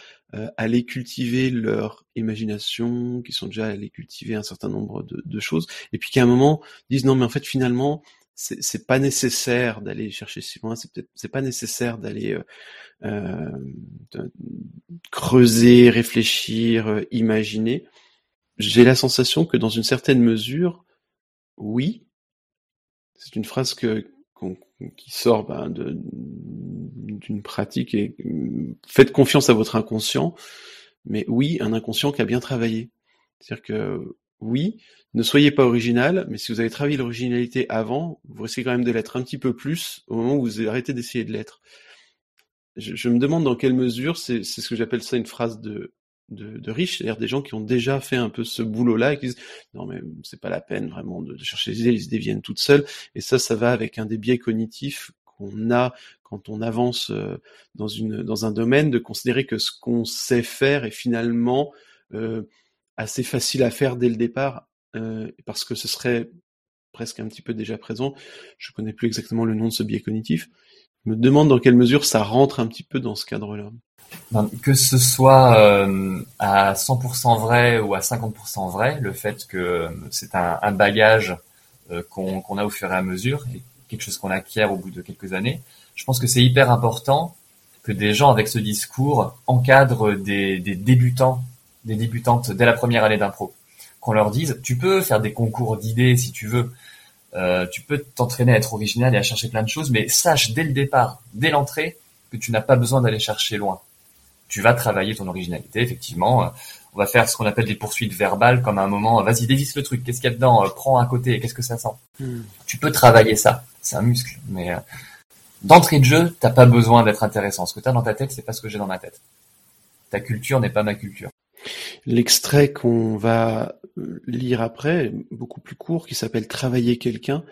allés cultiver leur imagination, qui sont déjà allés cultiver un certain nombre de, de choses, et puis qui à un moment disent non mais en fait finalement c'est pas nécessaire d'aller chercher si loin, c'est peut-être c'est pas nécessaire d'aller euh, euh creuser, réfléchir, euh, imaginer. J'ai la sensation que dans une certaine mesure, oui, c'est une phrase que qui sort ben, d'une pratique et faites confiance à votre inconscient, mais oui, un inconscient qui a bien travaillé. C'est-à-dire que oui, ne soyez pas original, mais si vous avez travaillé l'originalité avant, vous risquez quand même de l'être un petit peu plus au moment où vous arrêtez d'essayer de l'être. Je, me demande dans quelle mesure c'est ce que j'appelle ça une phrase de, de, riche, c'est-à-dire des gens qui ont déjà fait un peu ce boulot-là et qui disent non mais c'est pas la peine vraiment de, chercher les idées, ils se déviennent toutes seules. Et ça, ça va avec un des biais cognitifs qu'on a quand on avance euh, dans une dans un domaine, de considérer que ce qu'on sait faire est finalement euh, assez facile à faire dès le départ, euh, parce que ce serait presque un petit peu déjà présent. Je connais plus exactement le nom de ce biais cognitif. Je me demande dans quelle mesure ça rentre un petit peu dans ce cadre-là. Que ce soit euh, à 100% vrai ou à 50% vrai, le fait que c'est un, bagage euh, qu'on a au fur et à mesure, quelque chose qu'on acquiert au bout de quelques années, je pense que c'est hyper important que des gens avec ce discours encadrent des débutants des débutantes dès la première année d'impro. Qu'on leur dise, tu peux faire des concours d'idées si tu veux, euh, tu peux t'entraîner à être original et à chercher plein de choses, mais sache dès le départ, dès l'entrée, que tu n'as pas besoin d'aller chercher loin. Tu vas travailler ton originalité, effectivement. Euh, on va faire ce qu'on appelle des poursuites verbales, comme à un moment, vas-y, dévisse le truc, qu'est-ce qu'il y a dedans, euh, prends à côté, qu'est-ce que ça sent. Hmm. Tu peux travailler ça, c'est un muscle, mais d'entrée de jeu, t'as pas besoin d'être intéressant. Ce que tu as dans ta tête, c'est pas ce que j'ai dans ma tête. Ta culture n'est pas ma culture. L'extrait qu'on va lire après, beaucoup plus court, qui s'appelle Travailler quelqu'un,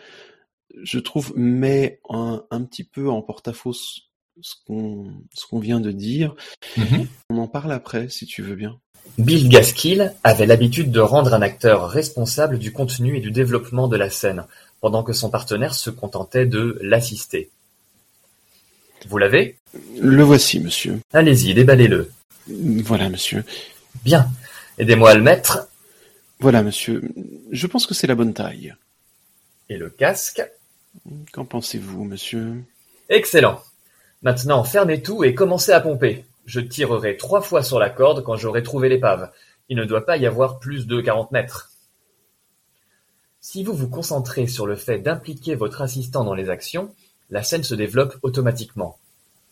je trouve met un, petit peu en porte-à-faux ce qu'on vient de dire. Mm-hmm. On en parle après, si tu veux bien. Bill Gaskill avait l'habitude de rendre un acteur responsable du contenu et du développement de la scène, pendant que son partenaire se contentait de l'assister. Vous l'avez? Le voici, monsieur. Allez-y, déballez-le. Voilà, monsieur. Bien. Aidez-moi à le mettre. Voilà, monsieur. Je pense que c'est la bonne taille. Et le casque Qu'en pensez-vous, monsieur? Excellent. Maintenant, fermez tout et commencez à pomper. Je tirerai trois fois sur la corde quand j'aurai trouvé l'épave. Il ne doit pas y avoir plus de 40 mètres. Si vous vous concentrez sur le fait d'impliquer votre assistant dans les actions, la scène se développe automatiquement.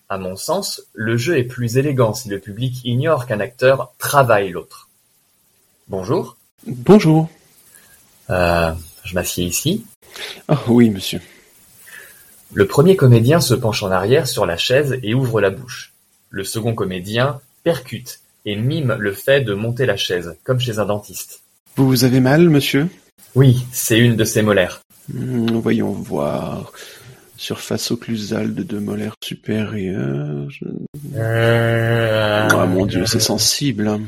À mon sens, le jeu est plus élégant si le public ignore qu'un acteur travaille l'autre. Bonjour. Bonjour. Euh, je m'assieds ici. Ah oui, monsieur. Le premier comédien se penche en arrière sur la chaise et ouvre la bouche. Le second comédien percute et mime le fait de monter la chaise, comme chez un dentiste. Vous avez mal, monsieur? Oui, c'est une de ses molaires. Hmm, voyons voir. Surface occlusale de deux molaires supérieures. Euh, Ah mon dieu, c'est sensible.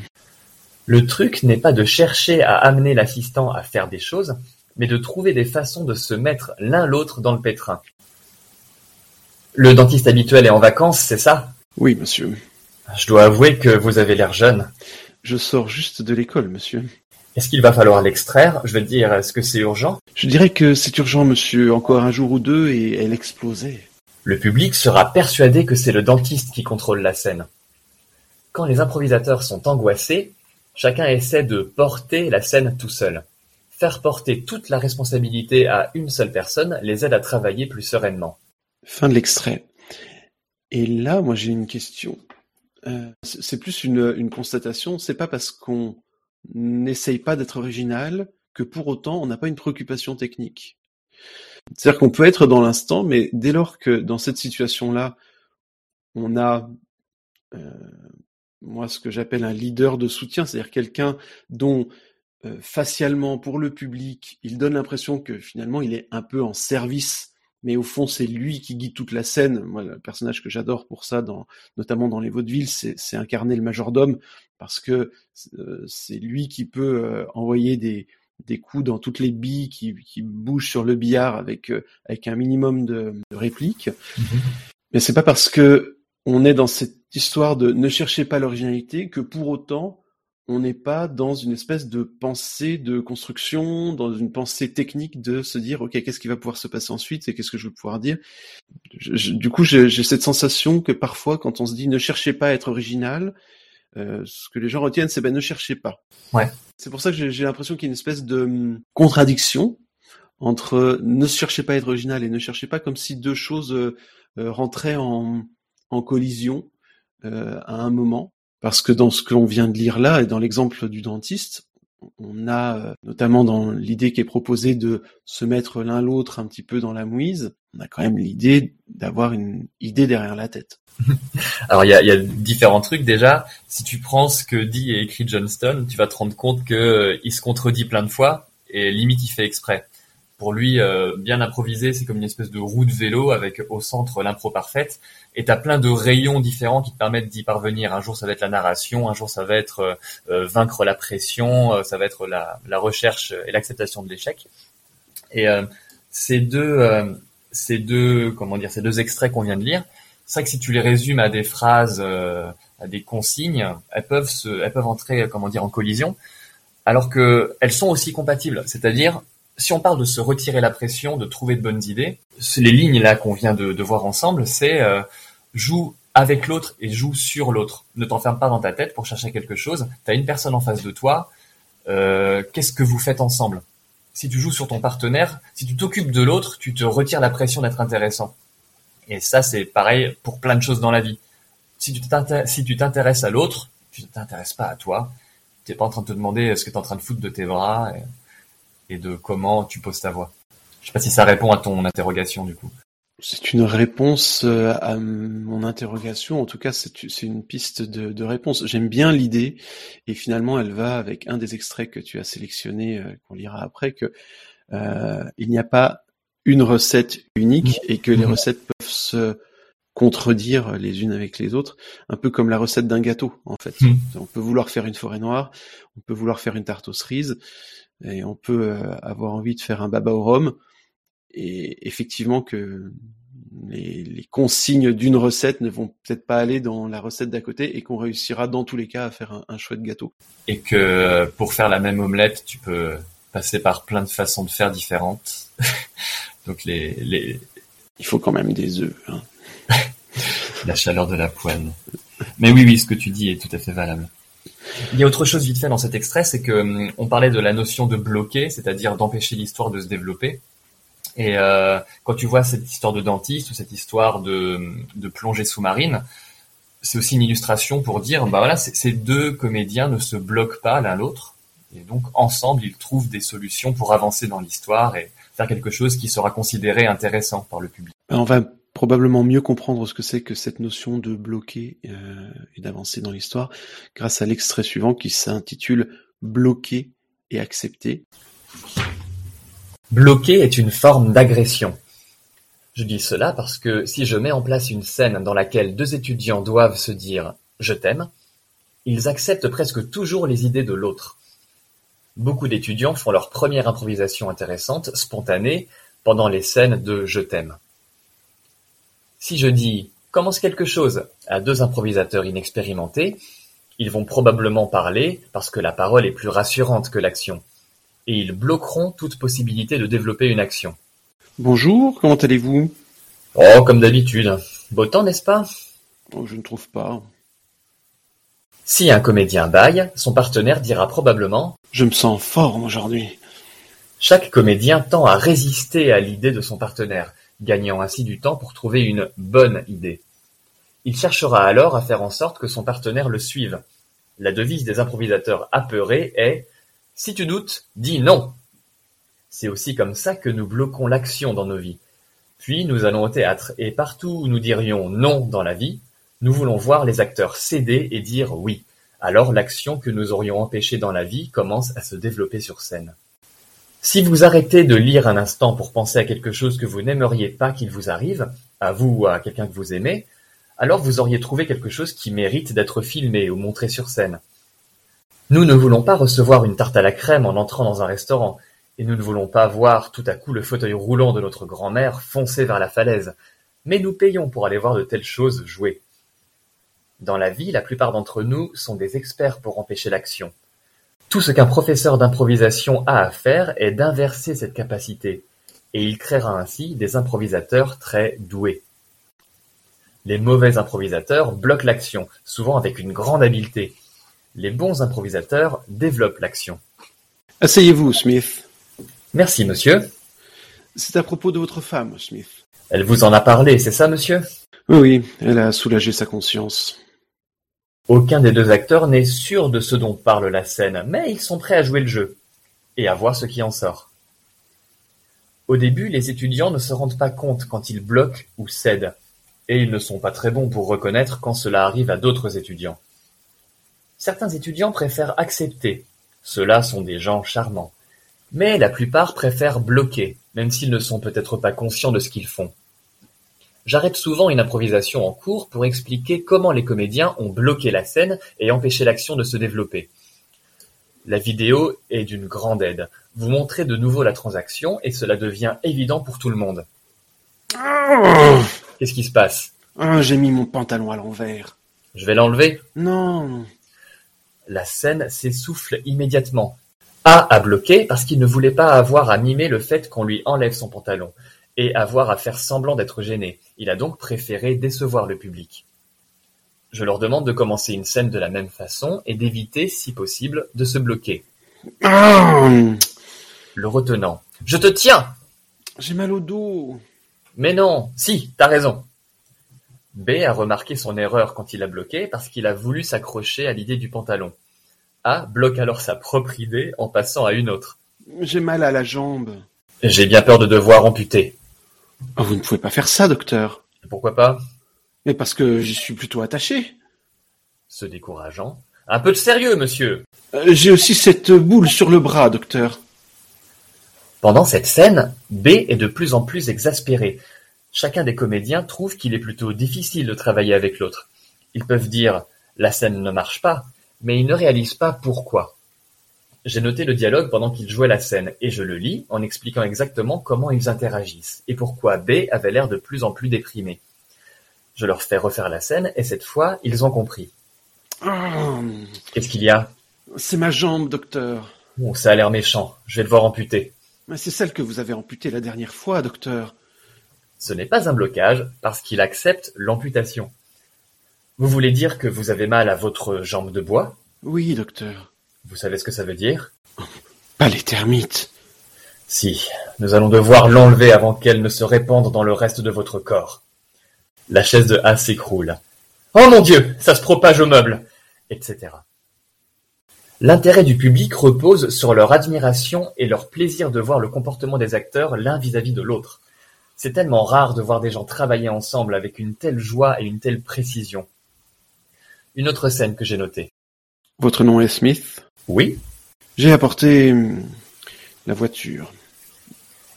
Le truc n'est pas de chercher à amener l'assistant à faire des choses, mais de trouver des façons de se mettre l'un l'autre dans le pétrin. Le dentiste habituel est en vacances, c'est ça? Oui, monsieur. Je dois avouer que vous avez l'air jeune. Je sors juste de l'école, monsieur. Est-ce qu'il va falloir l'extraire? Je veux dire, est-ce que c'est urgent? Je dirais que c'est urgent, monsieur. Encore un jour ou deux et elle explosait. Le public sera persuadé que c'est le dentiste qui contrôle la scène. Quand les improvisateurs sont angoissés, chacun essaie de porter la scène tout seul. Faire porter toute la responsabilité à une seule personne les aide à travailler plus sereinement. Fin de l'extrait. Et là, moi, j'ai une question. Euh, c'est plus une, une constatation. C'est pas parce qu'on n'essaye pas d'être original que pour autant on n'a pas une préoccupation technique. C'est-à-dire qu'on peut être dans l'instant, mais dès lors que dans cette situation-là, on a euh, moi ce que j'appelle un leader de soutien, c'est-à-dire quelqu'un dont euh, facialement pour le public, il donne l'impression que finalement il est un peu en service mais au fond c'est lui qui guide toute la scène. Moi, le personnage que j'adore pour ça, notamment dans les vaudevilles, c'est incarner le majordome parce que euh, c'est lui qui peut euh, envoyer des, des coups dans toutes les billes qui, qui bougent sur le billard avec euh, avec un minimum de, de répliques. Mais c'est pas parce que on est dans cette histoire de ne cherchez pas l'originalité que pour autant on n'est pas dans une espèce de pensée de construction, dans une pensée technique de se dire ok qu'est-ce qui va pouvoir se passer ensuite et qu'est-ce que je vais pouvoir dire? Je- je- du coup j'ai j'ai cette sensation que parfois quand on se dit ne cherchez pas à être original, euh, ce que les gens retiennent c'est ben ne cherchez pas. Ouais. C'est pour ça que j'ai l'impression qu'il y a une espèce de hum, contradiction entre ne cherchez pas à être original et ne cherchez pas comme si deux choses euh, euh, rentraient en, en collision euh, à un moment. Parce que dans ce que l'on vient de lire là, et dans l'exemple du dentiste, on a euh, notamment dans l'idée qui est proposée de se mettre l'un l'autre un petit peu dans la mouise, on a quand même l'idée d'avoir une idée derrière la tête. *laughs* Alors il y a, y différents trucs déjà. Si tu prends ce que dit et écrit Johnston, tu vas te rendre compte que euh, il se contredit plein de fois et limite il fait exprès. Pour lui, euh, bien improviser, c'est comme une espèce de roue de vélo avec au centre l'impro parfaite. Et t'as plein de rayons différents qui te permettent d'y parvenir. Un jour ça va être la narration, un jour ça va être euh, euh, vaincre la pression, ça va être la, la recherche et l'acceptation de l'échec. Et ces deux, ces deux, comment dire, ces deux extraits qu'on vient de lire, c'est vrai que si tu les résumes à des phrases, euh, à des consignes, elles peuvent se, elles peuvent entrer, comment dire, en collision, alors que elles sont aussi compatibles. C'est-à-dire, si on parle de se retirer la pression, de trouver de bonnes idées, les lignes là qu'on vient de, voir ensemble, c'est euh, joue avec l'autre et joue sur l'autre. Ne t'enferme pas dans ta tête pour chercher quelque chose. T'as une personne en face de toi. euh, Qu'est-ce que vous faites ensemble? Si tu joues sur ton partenaire, si tu t'occupes de l'autre, tu te retires la pression d'être intéressant. Et ça, c'est pareil pour plein de choses dans la vie. Si tu t'intéresses à l'autre, tu ne t'intéresses pas à toi. Tu n'es pas en train de te demander ce que tu es en train de foutre de tes bras et de comment tu poses ta voix. Je sais pas si ça répond à ton interrogation du coup. C'est une réponse euh, à mon interrogation. En tout cas, c'est une piste de, de réponse. J'aime bien l'idée, et finalement, elle va avec un des extraits que tu as sélectionné, euh, qu'on lira après, que euh, il n'y a pas une recette unique et que les Mhm. recettes peuvent se contredire les unes avec les autres, un peu comme la recette d'un gâteau, en fait. Mhm. On peut vouloir faire une forêt noire, on peut vouloir faire une tarte aux cerises, et on peut euh, avoir envie de faire un baba au rhum, et effectivement que les, consignes d'une recette ne vont peut-être pas aller dans la recette d'à côté et qu'on réussira dans tous les cas à faire un, un chouette gâteau. Et que pour faire la même omelette, tu peux passer par plein de façons de faire différentes. *laughs* Donc les, les... Il faut quand même des œufs. Hein. *laughs* la chaleur de la poêle. Mais oui, oui, ce que tu dis est tout à fait valable. Il y a autre chose vite fait dans cet extrait, c'est que hum, on parlait de la notion de bloquer, c'est-à-dire d'empêcher l'histoire de se développer. Et euh, quand tu vois cette histoire de dentiste ou cette histoire de, de plongée sous-marine, c'est aussi une illustration pour dire, bah voilà, ces deux comédiens ne se bloquent pas l'un l'autre, et donc ensemble ils trouvent des solutions pour avancer dans l'histoire et faire quelque chose qui sera considéré intéressant par le public. Va probablement mieux comprendre ce que c'est que cette notion de bloquer euh, et d'avancer dans l'histoire grâce à l'extrait suivant qui s'intitule Bloquer et accepter. Bloquer est une forme d'agression. Je dis cela parce que si je mets en place une scène dans laquelle deux étudiants doivent se dire je t'aime, ils acceptent presque toujours les idées de l'autre. Beaucoup d'étudiants font leur première improvisation intéressante, spontanée, pendant les scènes de je t'aime. Si je dis commence quelque chose à deux improvisateurs inexpérimentés, ils vont probablement parler parce que la parole est plus rassurante que l'action, et ils bloqueront toute possibilité de développer une action. Bonjour, comment allez-vous? Oh, comme d'habitude. Beau temps, n'est-ce pas? Oh, Je ne trouve pas. Si un comédien baille, son partenaire dira probablement Je me sens forme aujourd'hui. Chaque comédien tend à résister à l'idée de son partenaire, gagnant ainsi du temps pour trouver une bonne idée. Il cherchera alors à faire en sorte que son partenaire le suive. La devise des improvisateurs apeurés est Si tu doutes, dis non. C'est aussi comme ça que nous bloquons l'action dans nos vies. Puis nous allons au théâtre, et partout où nous dirions non dans la vie, nous voulons voir les acteurs céder et dire oui. Alors l'action que nous aurions empêchée dans la vie commence à se développer sur scène. Si vous arrêtez de lire un instant pour penser à quelque chose que vous n'aimeriez pas qu'il vous arrive, à vous ou à quelqu'un que vous aimez, alors vous auriez trouvé quelque chose qui mérite d'être filmé ou montré sur scène. Nous ne voulons pas recevoir une tarte à la crème en entrant dans un restaurant, et nous ne voulons pas voir tout à coup le fauteuil roulant de notre grand-mère foncer vers la falaise, mais nous payons pour aller voir de telles choses jouer. Dans la vie, la plupart d'entre nous sont des experts pour empêcher l'action. Tout ce qu'un professeur d'improvisation a à faire est d'inverser cette capacité, et il créera ainsi des improvisateurs très doués. Les mauvais improvisateurs bloquent l'action, souvent avec une grande habileté. Les bons improvisateurs développent l'action. Asseyez-vous, Smith. Merci, monsieur. C'est à propos de votre femme, Smith. Elle vous en a parlé, c'est ça, monsieur? Oui, elle a soulagé sa conscience. Aucun des deux acteurs n'est sûr de ce dont parle la scène, mais ils sont prêts à jouer le jeu, et à voir ce qui en sort. Au début, les étudiants ne se rendent pas compte quand ils bloquent ou cèdent, et ils ne sont pas très bons pour reconnaître quand cela arrive à d'autres étudiants. Certains étudiants préfèrent accepter, ceux-là sont des gens charmants, mais la plupart préfèrent bloquer, même s'ils ne sont peut-être pas conscients de ce qu'ils font. J'arrête souvent une improvisation en cours pour expliquer comment les comédiens ont bloqué la scène et empêché l'action de se développer. La vidéo est d'une grande aide. Vous montrez de nouveau la transaction et cela devient évident pour tout le monde. Qu'est-ce qui se passe? Ah, J'ai mis mon pantalon à l'envers. Je vais l'enlever? Non. La scène s'essouffle immédiatement. A a bloqué parce qu'il ne voulait pas avoir à mimer le fait qu'on lui enlève son pantalon et avoir à faire semblant d'être gêné, il a donc préféré décevoir le public. Je leur demande de commencer une scène de la même façon et d'éviter, si possible, de se bloquer. Le retenant. Je te tiens J'ai mal au dos. Mais non, si, t'as raison. B a remarqué son erreur quand il a bloqué parce qu'il a voulu s'accrocher à l'idée du pantalon. A bloque alors sa propre idée en passant à une autre. J'ai mal à la jambe. J'ai bien peur de devoir amputer. Oh, vous ne pouvez pas faire ça, docteur. Pourquoi pas? Mais parce que j'y suis plutôt attaché. Se décourageant. Un peu de sérieux, monsieur. Euh, j'ai aussi cette boule sur le bras, docteur. Pendant cette scène, B est de plus en plus exaspéré. Chacun des comédiens trouve qu'il est plutôt difficile de travailler avec l'autre. Ils peuvent dire la scène ne marche pas, mais ils ne réalisent pas pourquoi. J'ai noté le dialogue pendant qu'ils jouaient la scène, et je le lis en expliquant exactement comment ils interagissent, et pourquoi B avait l'air de plus en plus déprimé. Je leur fais refaire la scène, et cette fois, ils ont compris. Oh, Qu'est-ce qu'il y a? c'est ma jambe, docteur. Bon, ça a l'air méchant, je vais devoir amputer. Mais c'est celle que vous avez amputée la dernière fois, docteur. Ce n'est pas un blocage, parce qu'il accepte l'amputation. Vous voulez dire que vous avez mal à votre jambe de bois? Oui, docteur. Vous savez ce que ça veut dire? Pas les termites. Si, nous allons devoir l'enlever avant qu'elle ne se répande dans le reste de votre corps. La chaise de A s'écroule. Oh mon Dieu, ça se propage au meuble, etc. L'intérêt du public repose sur leur admiration et leur plaisir de voir le comportement des acteurs l'un vis-à-vis de l'autre. C'est tellement rare de voir des gens travailler ensemble avec une telle joie et une telle précision. Une autre scène que j'ai notée. Votre nom est Smith? Oui, J'ai apporté hum, la voiture.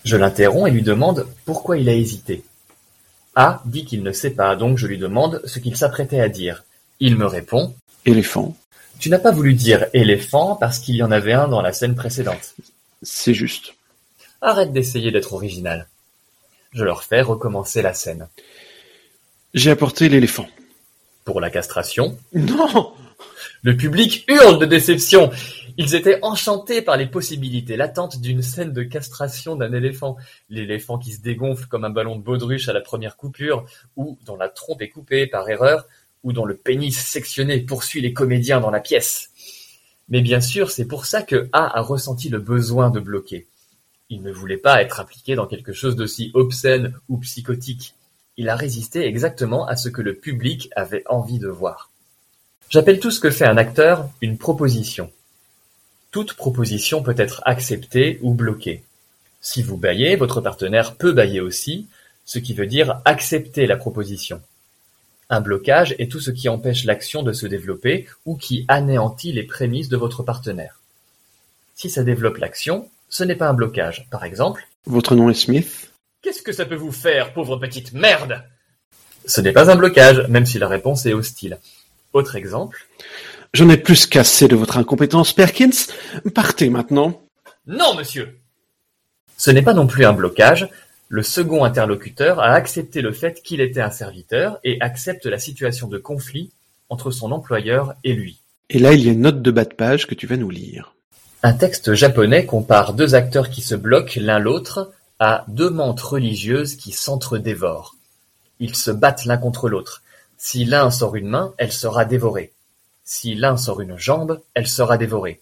je l'interromps et lui demande pourquoi il a hésité. A dit qu'il ne sait pas, donc je lui demande ce qu'il s'apprêtait à dire. Il me répond Éléphant. Tu n'as pas voulu dire éléphant parce qu'il y en avait un dans la scène précédente. C'est juste. Arrête d'essayer d'être original. Je leur fais recommencer la scène. J'ai apporté l'éléphant. Pour la castration, Non le public hurle de déception. Ils étaient enchantés par les possibilités latentes d'une scène de castration d'un éléphant. L'éléphant qui se dégonfle comme un ballon de baudruche à la première coupure, ou dont la trompe est coupée par erreur, ou dont le pénis sectionné poursuit les comédiens dans la pièce. Mais bien sûr, c'est pour ça que A a ressenti le besoin de bloquer. Il ne voulait pas être impliqué dans quelque chose d'aussi obscène ou psychotique. Il a résisté exactement à ce que le public avait envie de voir. J'appelle tout ce que fait un acteur une proposition. Toute proposition peut être acceptée ou bloquée. Si vous baillez, votre partenaire peut bailler aussi, ce qui veut dire accepter la proposition. Un blocage est tout ce qui empêche l'action de se développer ou qui anéantit les prémices de votre partenaire. Si ça développe l'action, ce n'est pas un blocage. Par exemple, Votre nom est Smith Qu'est-ce que ça peut vous faire, pauvre petite merde? Ce n'est pas un blocage, même si la réponse est hostile. Autre exemple, J'en ai plus qu'assez de votre incompétence, Perkins. Partez maintenant. Non, monsieur Ce n'est pas non plus un blocage. Le second interlocuteur a accepté le fait qu'il était un serviteur et accepte la situation de conflit entre son employeur et lui. Et là, il y a une note de bas de page que tu vas nous lire. Un texte japonais compare deux acteurs qui se bloquent l'un l'autre à deux mentes religieuses qui s'entre-dévorent. Ils se battent l'un contre l'autre. Si l'un sort une main, elle sera dévorée. Si l'un sort une jambe, elle sera dévorée.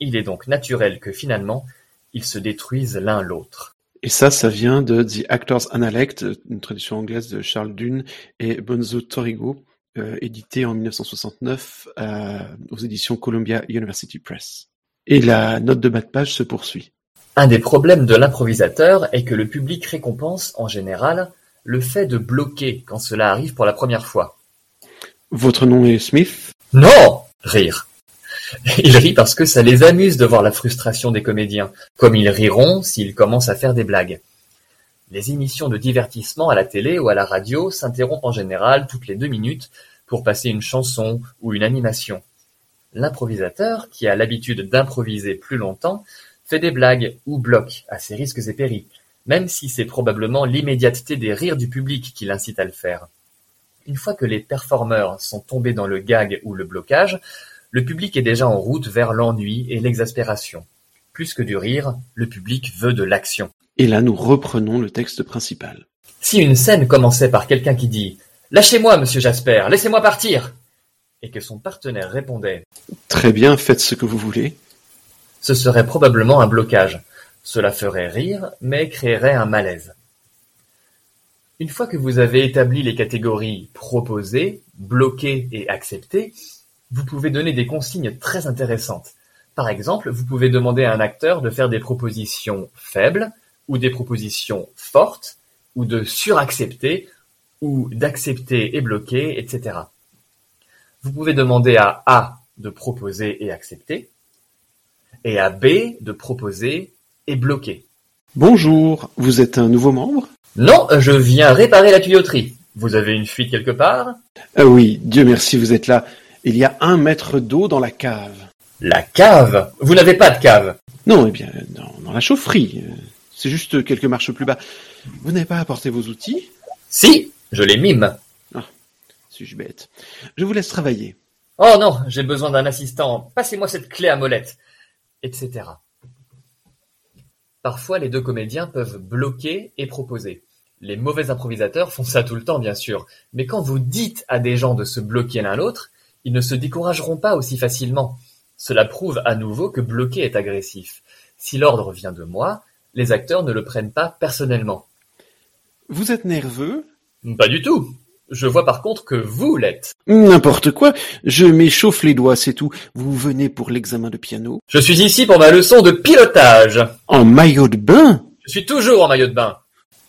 Il est donc naturel que finalement, ils se détruisent l'un l'autre. Et ça, ça vient de The Actors Analect, une traduction anglaise de Charles Dune et Bonzo Torigo, euh, édité en 1969 euh, aux éditions Columbia University Press. Et la note de bas de page se poursuit. Un des problèmes de l'improvisateur est que le public récompense, en général, le fait de bloquer quand cela arrive pour la première fois. Votre nom est Smith? Non Rire. Ils rient parce que ça les amuse de voir la frustration des comédiens, comme ils riront s'ils commencent à faire des blagues. Les émissions de divertissement à la télé ou à la radio s'interrompent en général toutes les deux minutes pour passer une chanson ou une animation. L'improvisateur, qui a l'habitude d'improviser plus longtemps, fait des blagues ou bloque à ses risques et périls, même si c'est probablement l'immédiateté des rires du public qui l'incite à le faire. Une fois que les performeurs sont tombés dans le gag ou le blocage, le public est déjà en route vers l'ennui et l'exaspération. Plus que du rire, le public veut de l'action. Et là, nous reprenons le texte principal. Si une scène commençait par quelqu'un qui dit « Lâchez-moi, monsieur Jasper, laissez-moi partir !» et que son partenaire répondait Très bien, faites ce que vous voulez. ce serait probablement un blocage. Cela ferait rire, mais créerait un malaise. Une fois que vous avez établi les catégories proposer, bloquer et accepter, vous pouvez donner des consignes très intéressantes. Par exemple, vous pouvez demander à un acteur de faire des propositions faibles, ou des propositions fortes, ou de suraccepter, ou d'accepter et bloquer, etc. Vous pouvez demander à A de proposer et accepter, et à B de proposer et bloquer. Bonjour, vous êtes un nouveau membre Non, je viens réparer la tuyauterie. Vous avez une fuite quelque part Ah oui, Dieu merci, vous êtes là. Il y a un mètre d'eau dans la cave. La cave Vous n'avez pas de cave Non, eh bien, dans, dans la chaufferie. C'est juste quelques marches plus bas. Vous n'avez pas apporté vos outils Si, je les mime. Suis-je bête Je vous laisse travailler. Oh non, j'ai besoin d'un assistant. Passez-moi cette clé à molette. Etc. Parfois, les deux comédiens peuvent bloquer et proposer. Les mauvais improvisateurs font ça tout le temps, bien sûr. Mais quand vous dites à des gens de se bloquer l'un l'autre, ils ne se décourageront pas aussi facilement. Cela prouve à nouveau que bloquer est agressif. Si l'ordre vient de moi, les acteurs ne le prennent pas personnellement. Vous êtes nerveux? Pas du tout. Je vois par contre que vous l'êtes. N'importe quoi. Je m'échauffe les doigts, c'est tout. Vous venez pour l'examen de piano? Je suis ici pour ma leçon de pilotage. En maillot de bain? Je suis toujours en maillot de bain.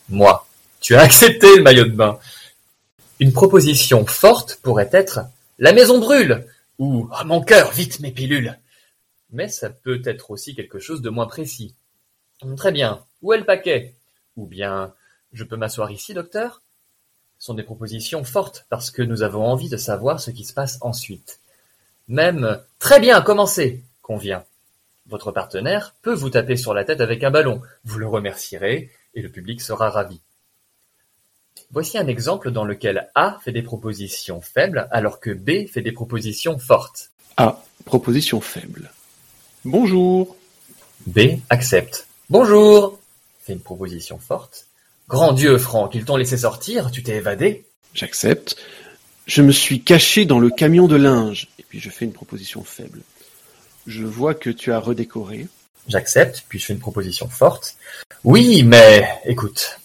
Moi. Tu as accepté le maillot de bain. Une proposition forte pourrait être La maison brûle ou Ah mon cœur, vite mes pilules. Mais ça peut être aussi quelque chose de moins précis. Très bien. Où est le paquet? Ou bien Je peux m'asseoir ici, docteur? Sont des propositions fortes parce que nous avons envie de savoir ce qui se passe ensuite. Même Très bien, commencez convient. Votre partenaire peut vous taper sur la tête avec un ballon, vous le remercierez et le public sera ravi. Voici un exemple dans lequel A fait des propositions faibles alors que B fait des propositions fortes. A. Proposition faible. Bonjour. B accepte. Bonjour fait une proposition forte. Grand Dieu, Franck, ils t'ont laissé sortir, tu t'es évadé J'accepte. Je me suis caché dans le camion de linge. Et puis je fais une proposition faible. Je vois que tu as redécoré. J'accepte, puis je fais une proposition forte. Oui, mais écoute,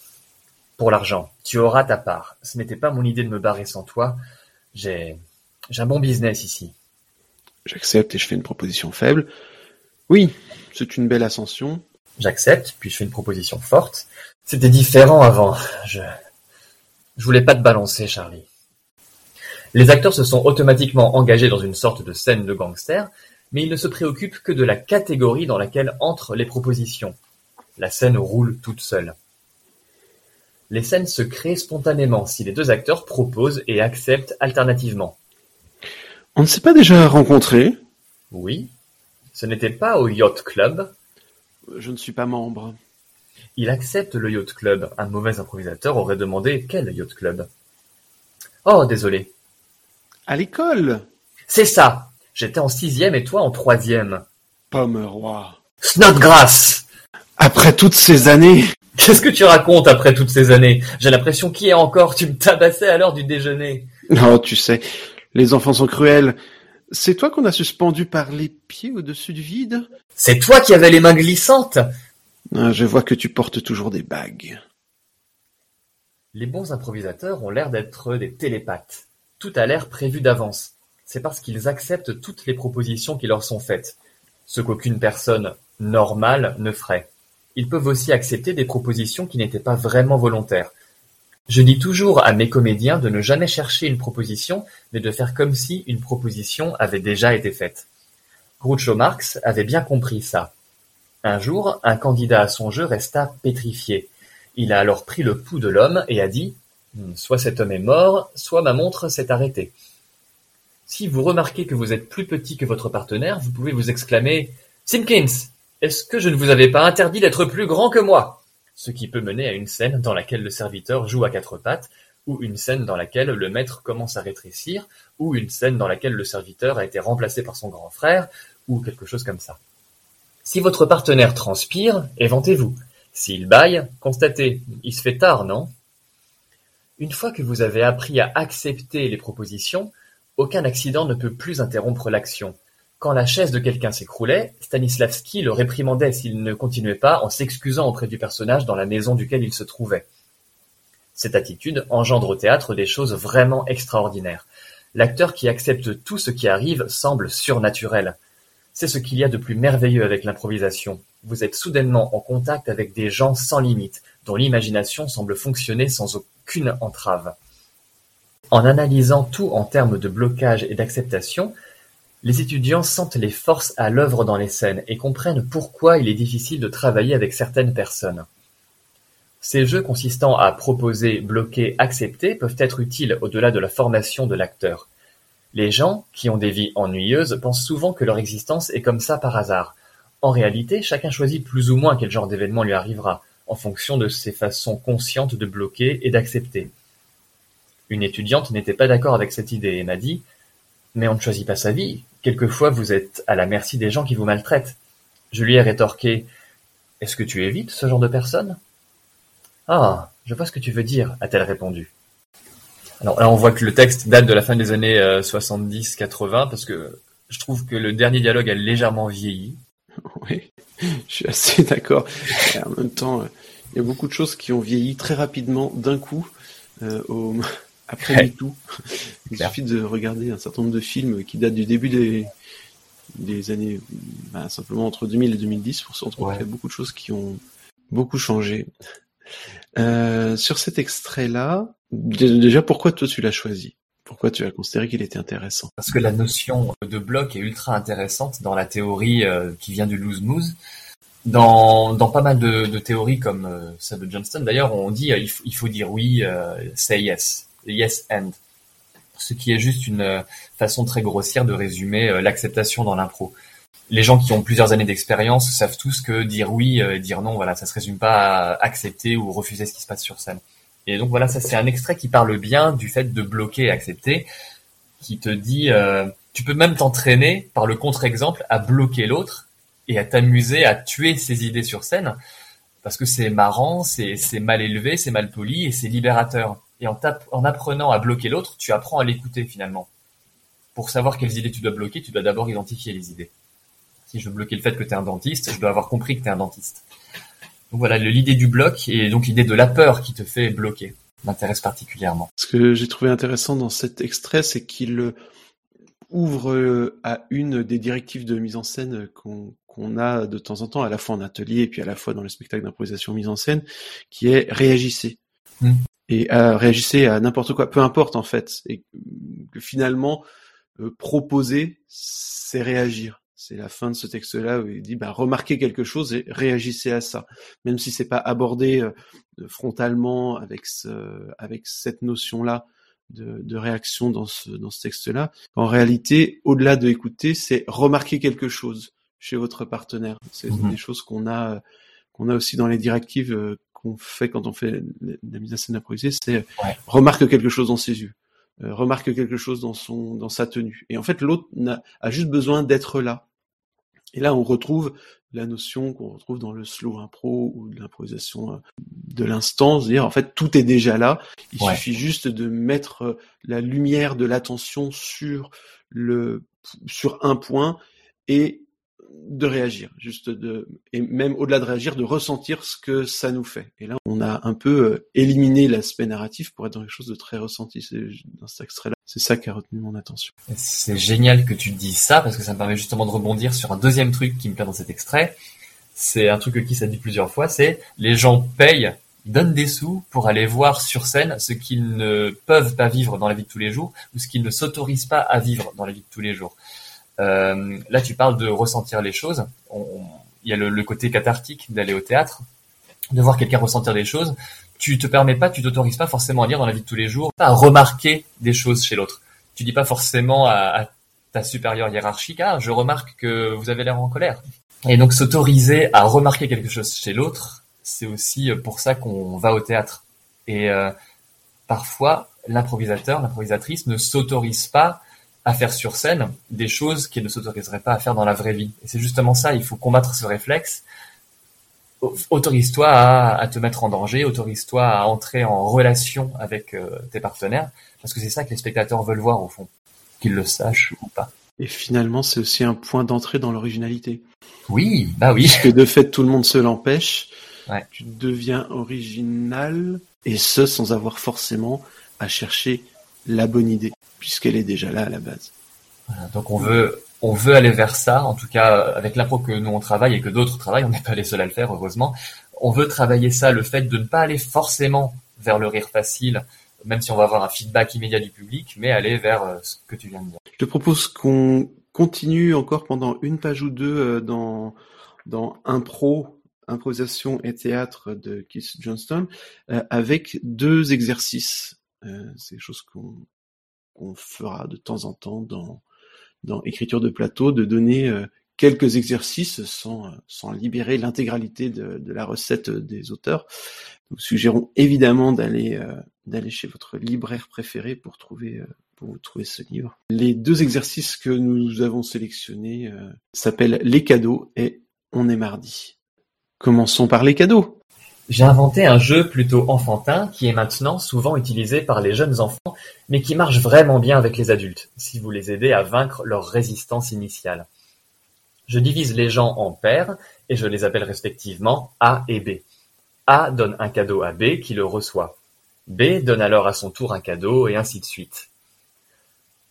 pour l'argent, tu auras ta part. Ce n'était pas mon idée de me barrer sans toi. J'ai j'ai un bon business ici. J'accepte et je fais une proposition faible. Oui, c'est une belle ascension. J'accepte, puis je fais une proposition forte. C'était différent avant. Je je voulais pas te balancer, Charlie. Les acteurs se sont automatiquement engagés dans une sorte de scène de gangster, mais ils ne se préoccupent que de la catégorie dans laquelle entrent les propositions. La scène roule toute seule. Les scènes se créent spontanément si les deux acteurs proposent et acceptent alternativement. On ne s'est pas déjà rencontrés? Oui, ce n'était pas au Yacht Club? Je ne suis pas membre. Il accepte le Yacht Club. Un mauvais improvisateur aurait demandé quel Yacht Club. Oh, désolé. À l'école C'est ça. J'étais en sixième et toi en troisième. Pomeroy. Snodgrass Après toutes ces années Qu'est-ce que tu racontes après toutes ces années? J'ai l'impression qu'hier encore tu me tabassais à l'heure du déjeuner. Oh, tu sais, les enfants sont cruels. C'est toi qu'on a suspendu par les pieds au-dessus du vide? C'est toi qui avais les mains glissantes Je vois que tu portes toujours des bagues. Les bons improvisateurs ont l'air d'être des télépathes. Tout a l'air prévu d'avance. C'est parce qu'ils acceptent toutes les propositions qui leur sont faites. Ce qu'aucune personne normale ne ferait. Ils peuvent aussi accepter des propositions qui n'étaient pas vraiment volontaires. Je dis toujours à mes comédiens de ne jamais chercher une proposition, mais de faire comme si une proposition avait déjà été faite. Groucho Marx avait bien compris ça. Un jour, un candidat à son jeu resta pétrifié. Il a alors pris le pouls de l'homme et a dit Hmm, Soit cet homme est mort, soit ma montre s'est arrêtée. Si vous remarquez que vous êtes plus petit que votre partenaire, vous pouvez vous exclamer Simpkins, est-ce que je ne vous avais pas interdit d'être plus grand que moi? Ce qui peut mener à une scène dans laquelle le serviteur joue à quatre pattes, ou une scène dans laquelle le maître commence à rétrécir, ou une scène dans laquelle le serviteur a été remplacé par son grand frère, ou quelque chose comme ça. Si votre partenaire transpire, éventez-vous. S'il baille, constatez, il se fait tard, non? Une fois que vous avez appris à accepter les propositions, aucun accident ne peut plus interrompre l'action. Quand la chaise de quelqu'un s'écroulait, Stanislavski le réprimandait s'il ne continuait pas en s'excusant auprès du personnage dans la maison duquel il se trouvait. Cette attitude engendre au théâtre des choses vraiment extraordinaires. L'acteur qui accepte tout ce qui arrive semble surnaturel. C'est ce qu'il y a de plus merveilleux avec l'improvisation. Vous êtes soudainement en contact avec des gens sans limite, dont l'imagination semble fonctionner sans aucune entrave. En analysant tout en termes de blocage et d'acceptation, les étudiants sentent les forces à l'œuvre dans les scènes et comprennent pourquoi il est difficile de travailler avec certaines personnes. Ces jeux consistant à proposer, bloquer, accepter peuvent être utiles au-delà de la formation de l'acteur. Les gens, qui ont des vies ennuyeuses, pensent souvent que leur existence est comme ça par hasard. En réalité, chacun choisit plus ou moins quel genre d'événement lui arrivera, en fonction de ses façons conscientes de bloquer et d'accepter. Une étudiante n'était pas d'accord avec cette idée et m'a dit Mais on ne choisit pas sa vie. Quelquefois vous êtes à la merci des gens qui vous maltraitent. Je lui ai rétorqué Est-ce que tu évites ce genre de personnes Ah, je vois ce que tu veux dire, a-t-elle répondu. Alors là, on voit que le texte date de la fin des années 70-80, euh, parce que je trouve que le dernier dialogue a légèrement vieilli. *laughs* Oui, je suis assez d'accord. En même temps, euh, il y a beaucoup de choses qui ont vieilli très rapidement d'un coup euh, au... après tout. *laughs* Il suffit de regarder un certain nombre de films qui datent du début des, des années, bah, simplement entre 2000 et 2010, pour se retrouver qu'il y a beaucoup de choses qui ont beaucoup changé. Euh, sur cet extrait-là, déjà pourquoi toi tu l'as choisi? Pourquoi tu as considéré qu'il était intéressant? Parce que la notion de bloc est ultra intéressante dans la théorie euh, qui vient du loose moose. Dans, dans pas mal de, théories comme euh, celle de Johnston, d'ailleurs, on dit il, faut, il faut dire oui, say yes, yes and, ce qui est juste une façon très grossière de résumer l'acceptation dans l'impro les gens qui ont plusieurs années d'expérience savent tous que dire oui et dire non, voilà, ça se résume pas à accepter ou refuser ce qui se passe sur scène. Et donc voilà, ça c'est un extrait qui parle bien du fait de bloquer et accepter, qui te dit, euh, tu peux même t'entraîner par le contre-exemple à bloquer l'autre et à t'amuser à tuer ses idées sur scène, parce que c'est marrant, c'est mal élevé, c'est mal poli et c'est libérateur. Et en, en apprenant à bloquer l'autre, tu apprends à l'écouter finalement. Pour savoir quelles idées tu dois bloquer, tu dois d'abord identifier les idées si je veux bloquer le fait que tu es un dentiste, je dois avoir compris que tu es un dentiste. Donc voilà, l'idée du bloc et donc l'idée de la peur qui te fait bloquer m'intéresse particulièrement. Ce que j'ai trouvé intéressant dans cet extrait, c'est qu'il euh, ouvre euh, à une des directives de mise en scène qu'on a de temps en temps, à la fois en atelier et puis à la fois dans le spectacle d'improvisation mise en scène, qui est réagissez. Hmm. Et euh, réagissez à n'importe quoi, peu importe en fait. Et que finalement, proposer, c'est réagir. C'est la fin de ce texte-là où il dit bah, remarquez quelque chose et réagissez à ça, même si c'est pas abordé euh, frontalement avec ce, avec cette notion-là de, de, réaction dans ce dans ce texte-là. En réalité, au-delà de écouter, c'est remarquer quelque chose chez votre partenaire. C'est mmh des choses qu'on a qu'on a aussi dans les directives euh, qu'on fait quand on fait la mise en scène improvisée. C'est remarque quelque chose dans ses yeux. Euh, remarque quelque chose dans son dans sa tenue. Et en fait, l'autre a juste besoin d'être là. Et là, on retrouve la notion qu'on retrouve dans le slow impro ou de l'improvisation euh, de l'instant, c'est-à-dire en fait tout est déjà là. Il suffit juste de mettre euh, la lumière de l'attention sur le sur un point et de réagir, juste de et même au-delà de réagir, de ressentir ce que ça nous fait. Et là, on a un peu euh, éliminé l'aspect narratif pour être dans quelque chose de très ressenti. Dans cet extrait-là, c'est ça qui a retenu mon attention. C'est génial que tu dis ça parce que ça me permet justement de rebondir sur un deuxième truc qui me plaît dans cet extrait. C'est un truc qui s'est dit plusieurs fois, c'est les gens payent, donnent des sous pour aller voir sur scène ce qu'ils ne peuvent pas vivre dans la vie de tous les jours ou ce qu'ils ne s'autorisent pas à vivre dans la vie de tous les jours. Euh, là, tu parles de ressentir les choses. Il y a le, côté cathartique d'aller au théâtre, de voir quelqu'un ressentir des choses. Tu te permets pas, tu t'autorises pas forcément à dire dans la vie de tous les jours, à remarquer des choses chez l'autre. Tu dis pas forcément à, ta supérieure hiérarchique, ah, je remarque que vous avez l'air en colère. Et donc s'autoriser à remarquer quelque chose chez l'autre, c'est aussi pour ça qu'on va au théâtre. Et euh, parfois, l'improvisateur, l'improvisatrice ne s'autorise pas à faire sur scène des choses qu'il ne s'autoriserait pas à faire dans la vraie vie. Et c'est justement ça, il faut combattre ce réflexe. Autorise-toi à, te mettre en danger, autorise-toi à entrer en relation avec euh, tes partenaires, parce que c'est ça que les spectateurs veulent voir au fond, qu'ils le sachent ou pas. Et finalement, c'est aussi un point d'entrée dans l'originalité. Oui, bah oui. Puisque de fait, tout le monde se l'empêche. Tu deviens original, et ce, sans avoir forcément à chercher la bonne idée puisqu'elle est déjà là à la base. donc on veut, on veut aller vers ça, en tout cas avec l'impro que nous on travaille et que d'autres travaillent, on n'est pas les seuls à le faire heureusement. On veut travailler ça, le fait de ne pas aller forcément vers le rire facile, même si on va avoir un feedback immédiat du public, mais aller vers euh, ce que tu viens de dire. Je te propose qu'on continue encore pendant une page ou deux euh, dans dans impro, improvisation et théâtre de Keith Johnston, euh, avec deux exercices. c'est des choses qu'on fera de temps en temps dans, dans écriture de plateau, de donner quelques exercices sans, sans libérer l'intégralité de, de, la recette des auteurs. Nous suggérons évidemment d'aller d'aller chez votre libraire préféré pour trouver pour vous trouver ce livre. Les deux exercices que nous avons sélectionnés s'appellent les cadeaux et on est mardi. Commençons par les cadeaux. J'ai inventé un jeu plutôt enfantin qui est maintenant souvent utilisé par les jeunes enfants, mais qui marche vraiment bien avec les adultes, si vous les aidez à vaincre leur résistance initiale. Je divise les gens en paires et je les appelle respectivement A et B. A donne un cadeau à B qui le reçoit. B donne alors à son tour un cadeau et ainsi de suite.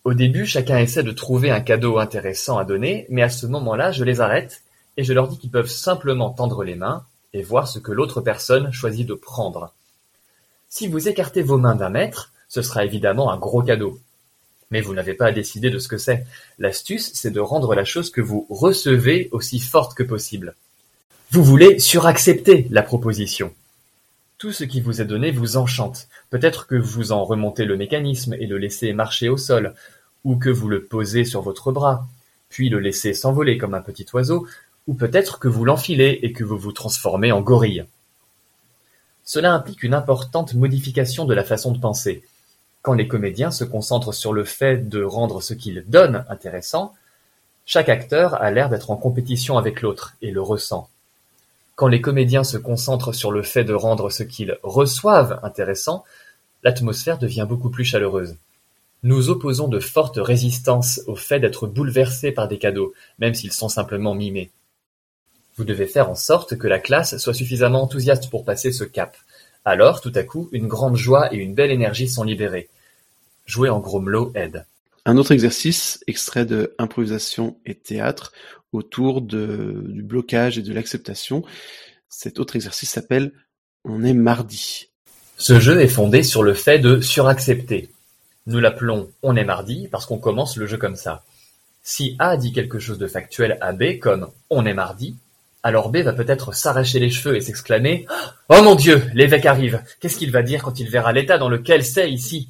Au début, chacun essaie de trouver un cadeau intéressant à donner, mais à ce moment-là, je les arrête et je leur dis qu'ils peuvent simplement tendre les mains et voir ce que l'autre personne choisit de prendre. Si vous écartez vos mains d'un mètre, ce sera évidemment un gros cadeau. Mais vous n'avez pas à décider de ce que c'est. L'astuce, c'est de rendre la chose que vous recevez aussi forte que possible. Vous voulez suraccepter la proposition. Tout ce qui vous est donné vous enchante. Peut-être que vous en remontez le mécanisme et le laissez marcher au sol, ou que vous le posez sur votre bras, puis le laissez s'envoler comme un petit oiseau, ou peut-être que vous l'enfilez et que vous vous transformez en gorille. Cela implique une importante modification de la façon de penser. Quand les comédiens se concentrent sur le fait de rendre ce qu'ils donnent intéressant, chaque acteur a l'air d'être en compétition avec l'autre et le ressent. Quand les comédiens se concentrent sur le fait de rendre ce qu'ils reçoivent intéressant, l'atmosphère devient beaucoup plus chaleureuse. Nous opposons de fortes résistances au fait d'être bouleversés par des cadeaux, même s'ils sont simplement mimés. Vous devez faire en sorte que la classe soit suffisamment enthousiaste pour passer ce cap. Alors, tout à coup, une grande joie et une belle énergie sont libérées. Jouer en gromelot aide. Un autre exercice, extrait de Improvisation et théâtre, autour de, du blocage et de l'acceptation. Cet autre exercice s'appelle On est mardi. Ce jeu est fondé sur le fait de suraccepter. Nous l'appelons On est mardi parce qu'on commence le jeu comme ça. Si A dit quelque chose de factuel à B comme On est mardi, alors B va peut-être s'arracher les cheveux et s'exclamer « Oh mon Dieu, l'évêque arrive Qu'est-ce qu'il va dire quand il verra l'état dans lequel c'est ici ?»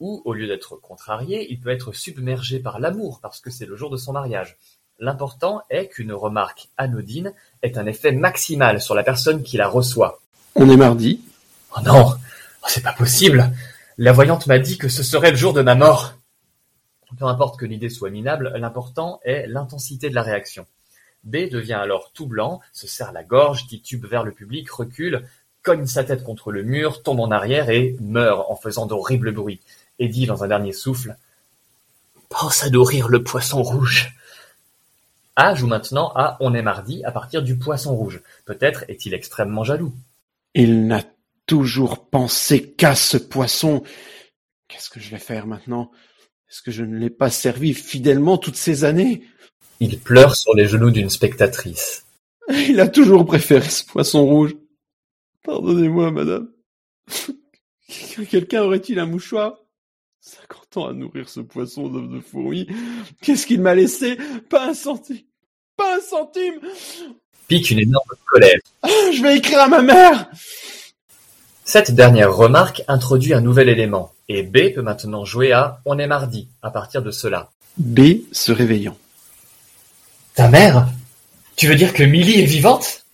Ou, au lieu d'être contrarié, il peut être submergé par l'amour parce que c'est le jour de son mariage. L'important est qu'une remarque anodine ait un effet maximal sur la personne qui la reçoit. On est mardi. Oh non oh, C'est pas possible La voyante m'a dit que ce serait le jour de ma mort Peu importe que l'idée soit minable, l'important est l'intensité de la réaction. B devient alors tout blanc, se serre la gorge, titube vers le public, recule, cogne sa tête contre le mur, tombe en arrière et meurt en faisant d'horribles bruits, et dit dans un dernier souffle Pense à nourrir le poisson rouge. A joue maintenant à On est mardi à partir du poisson rouge. Peut-être est-il extrêmement jaloux. Il n'a toujours pensé qu'à ce poisson. Qu'est-ce que je vais faire maintenant? Est-ce que je ne l'ai pas servi fidèlement toutes ces années? Il pleure sur les genoux d'une spectatrice. *laughs* Il a toujours préféré ce poisson rouge. Pardonnez-moi, madame. *laughs* Quelqu'un aurait-il un mouchoir? Cinquante ans à nourrir ce poisson d'œuf de fourmi. Qu'est-ce qu'il m'a laissé? Pas un centime. Pas un centime Pique une énorme colère. Je vais écrire à ma mère Cette dernière remarque introduit un nouvel élément, et B peut maintenant jouer à On est mardi à partir de cela. B se réveillant. Ta mère Tu veux dire que Millie est vivante?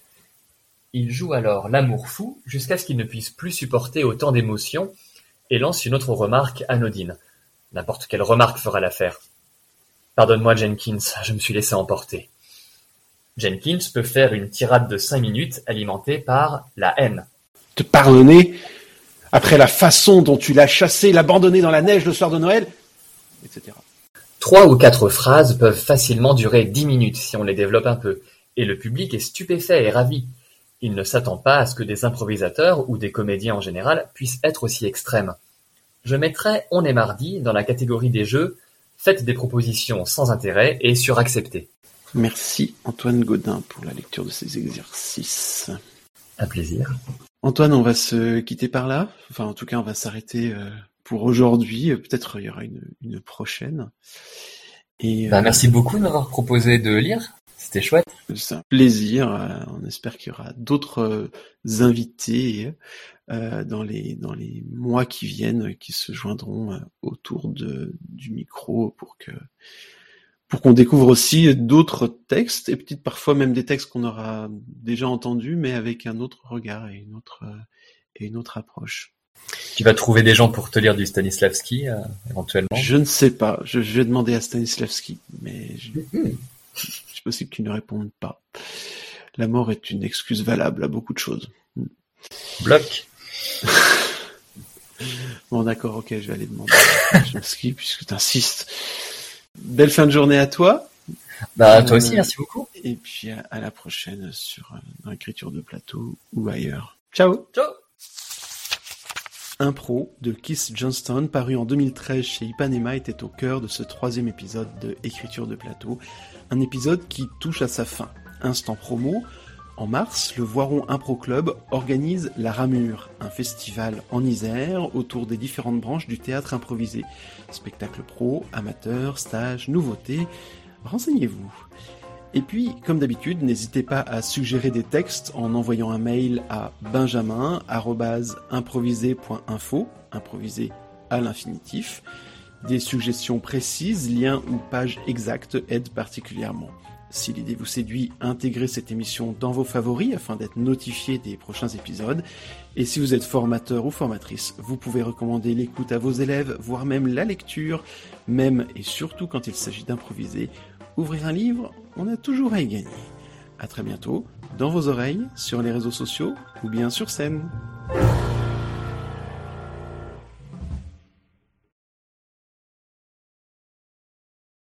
Il joue alors l'amour fou jusqu'à ce qu'il ne puisse plus supporter autant d'émotions et lance une autre remarque anodine. N'importe quelle remarque fera l'affaire. Pardonne-moi Jenkins, je me suis laissé emporter. Jenkins peut faire une tirade de cinq minutes alimentée par la haine. Te pardonner après la façon dont tu l'as chassé, l'abandonné dans la neige le soir de Noël, etc. Trois ou quatre phrases peuvent facilement durer dix minutes si on les développe un peu, et le public est stupéfait et ravi. Il ne s'attend pas à ce que des improvisateurs, ou des comédiens en général, puissent être aussi extrêmes. Je mettrai On est mardi dans la catégorie des jeux Faites des propositions sans intérêt et suracceptez. Merci Antoine Godin pour la lecture de ces exercices. Un plaisir. Antoine, on va se quitter par là? Enfin, en tout cas, on va s'arrêter euh, pour aujourd'hui. Peut-être il y aura une, prochaine. Et, euh, merci beaucoup de m'avoir proposé de lire. C'était chouette. C'est un plaisir. On espère qu'il y aura d'autres invités dans les dans les mois qui viennent qui se joindront autour de du micro pour que pour qu'on découvre aussi d'autres textes et peut-être parfois même des textes qu'on aura déjà entendus mais avec un autre regard et une autre et une autre approche. Tu vas trouver des gens pour te lire du Stanislavski euh, éventuellement Je ne sais pas. Je, vais demander à Stanislavski, mais je... C'est possible qu'il ne réponde pas. La mort est une excuse valable à beaucoup de choses. Bloc. *laughs* bon d'accord, ok, je vais aller demander à Stanislavski *laughs* puisque tu insistes. Belle fin de journée à toi. Bah toi aussi, merci beaucoup. Et puis à, la prochaine sur euh, l'écriture de plateau ou ailleurs. Ciao. Ciao. Impro de Keith Johnston, paru en 2013 chez Ipanema, était au cœur de ce troisième épisode de Écriture de plateau, un épisode qui touche à sa fin. Instant promo, en mars, le Voiron Impro Club organise La Ramure, un festival en Isère autour des différentes branches du théâtre improvisé. Spectacle pro, amateur, stage, nouveautés, renseignez-vous. Et puis, comme d'habitude, n'hésitez pas à suggérer des textes en envoyant un mail à benjamin.improvisé.info, improvisé à l'infinitif. Des suggestions précises, liens ou pages exactes aident particulièrement. Si l'idée vous séduit, intégrez cette émission dans vos favoris afin d'être notifié des prochains épisodes. Et si vous êtes formateur ou formatrice, vous pouvez recommander l'écoute à vos élèves, voire même la lecture, même et surtout quand il s'agit d'improviser. Ouvrir un livre, on a toujours à y gagner. À très bientôt, dans vos oreilles, sur les réseaux sociaux ou bien sur scène.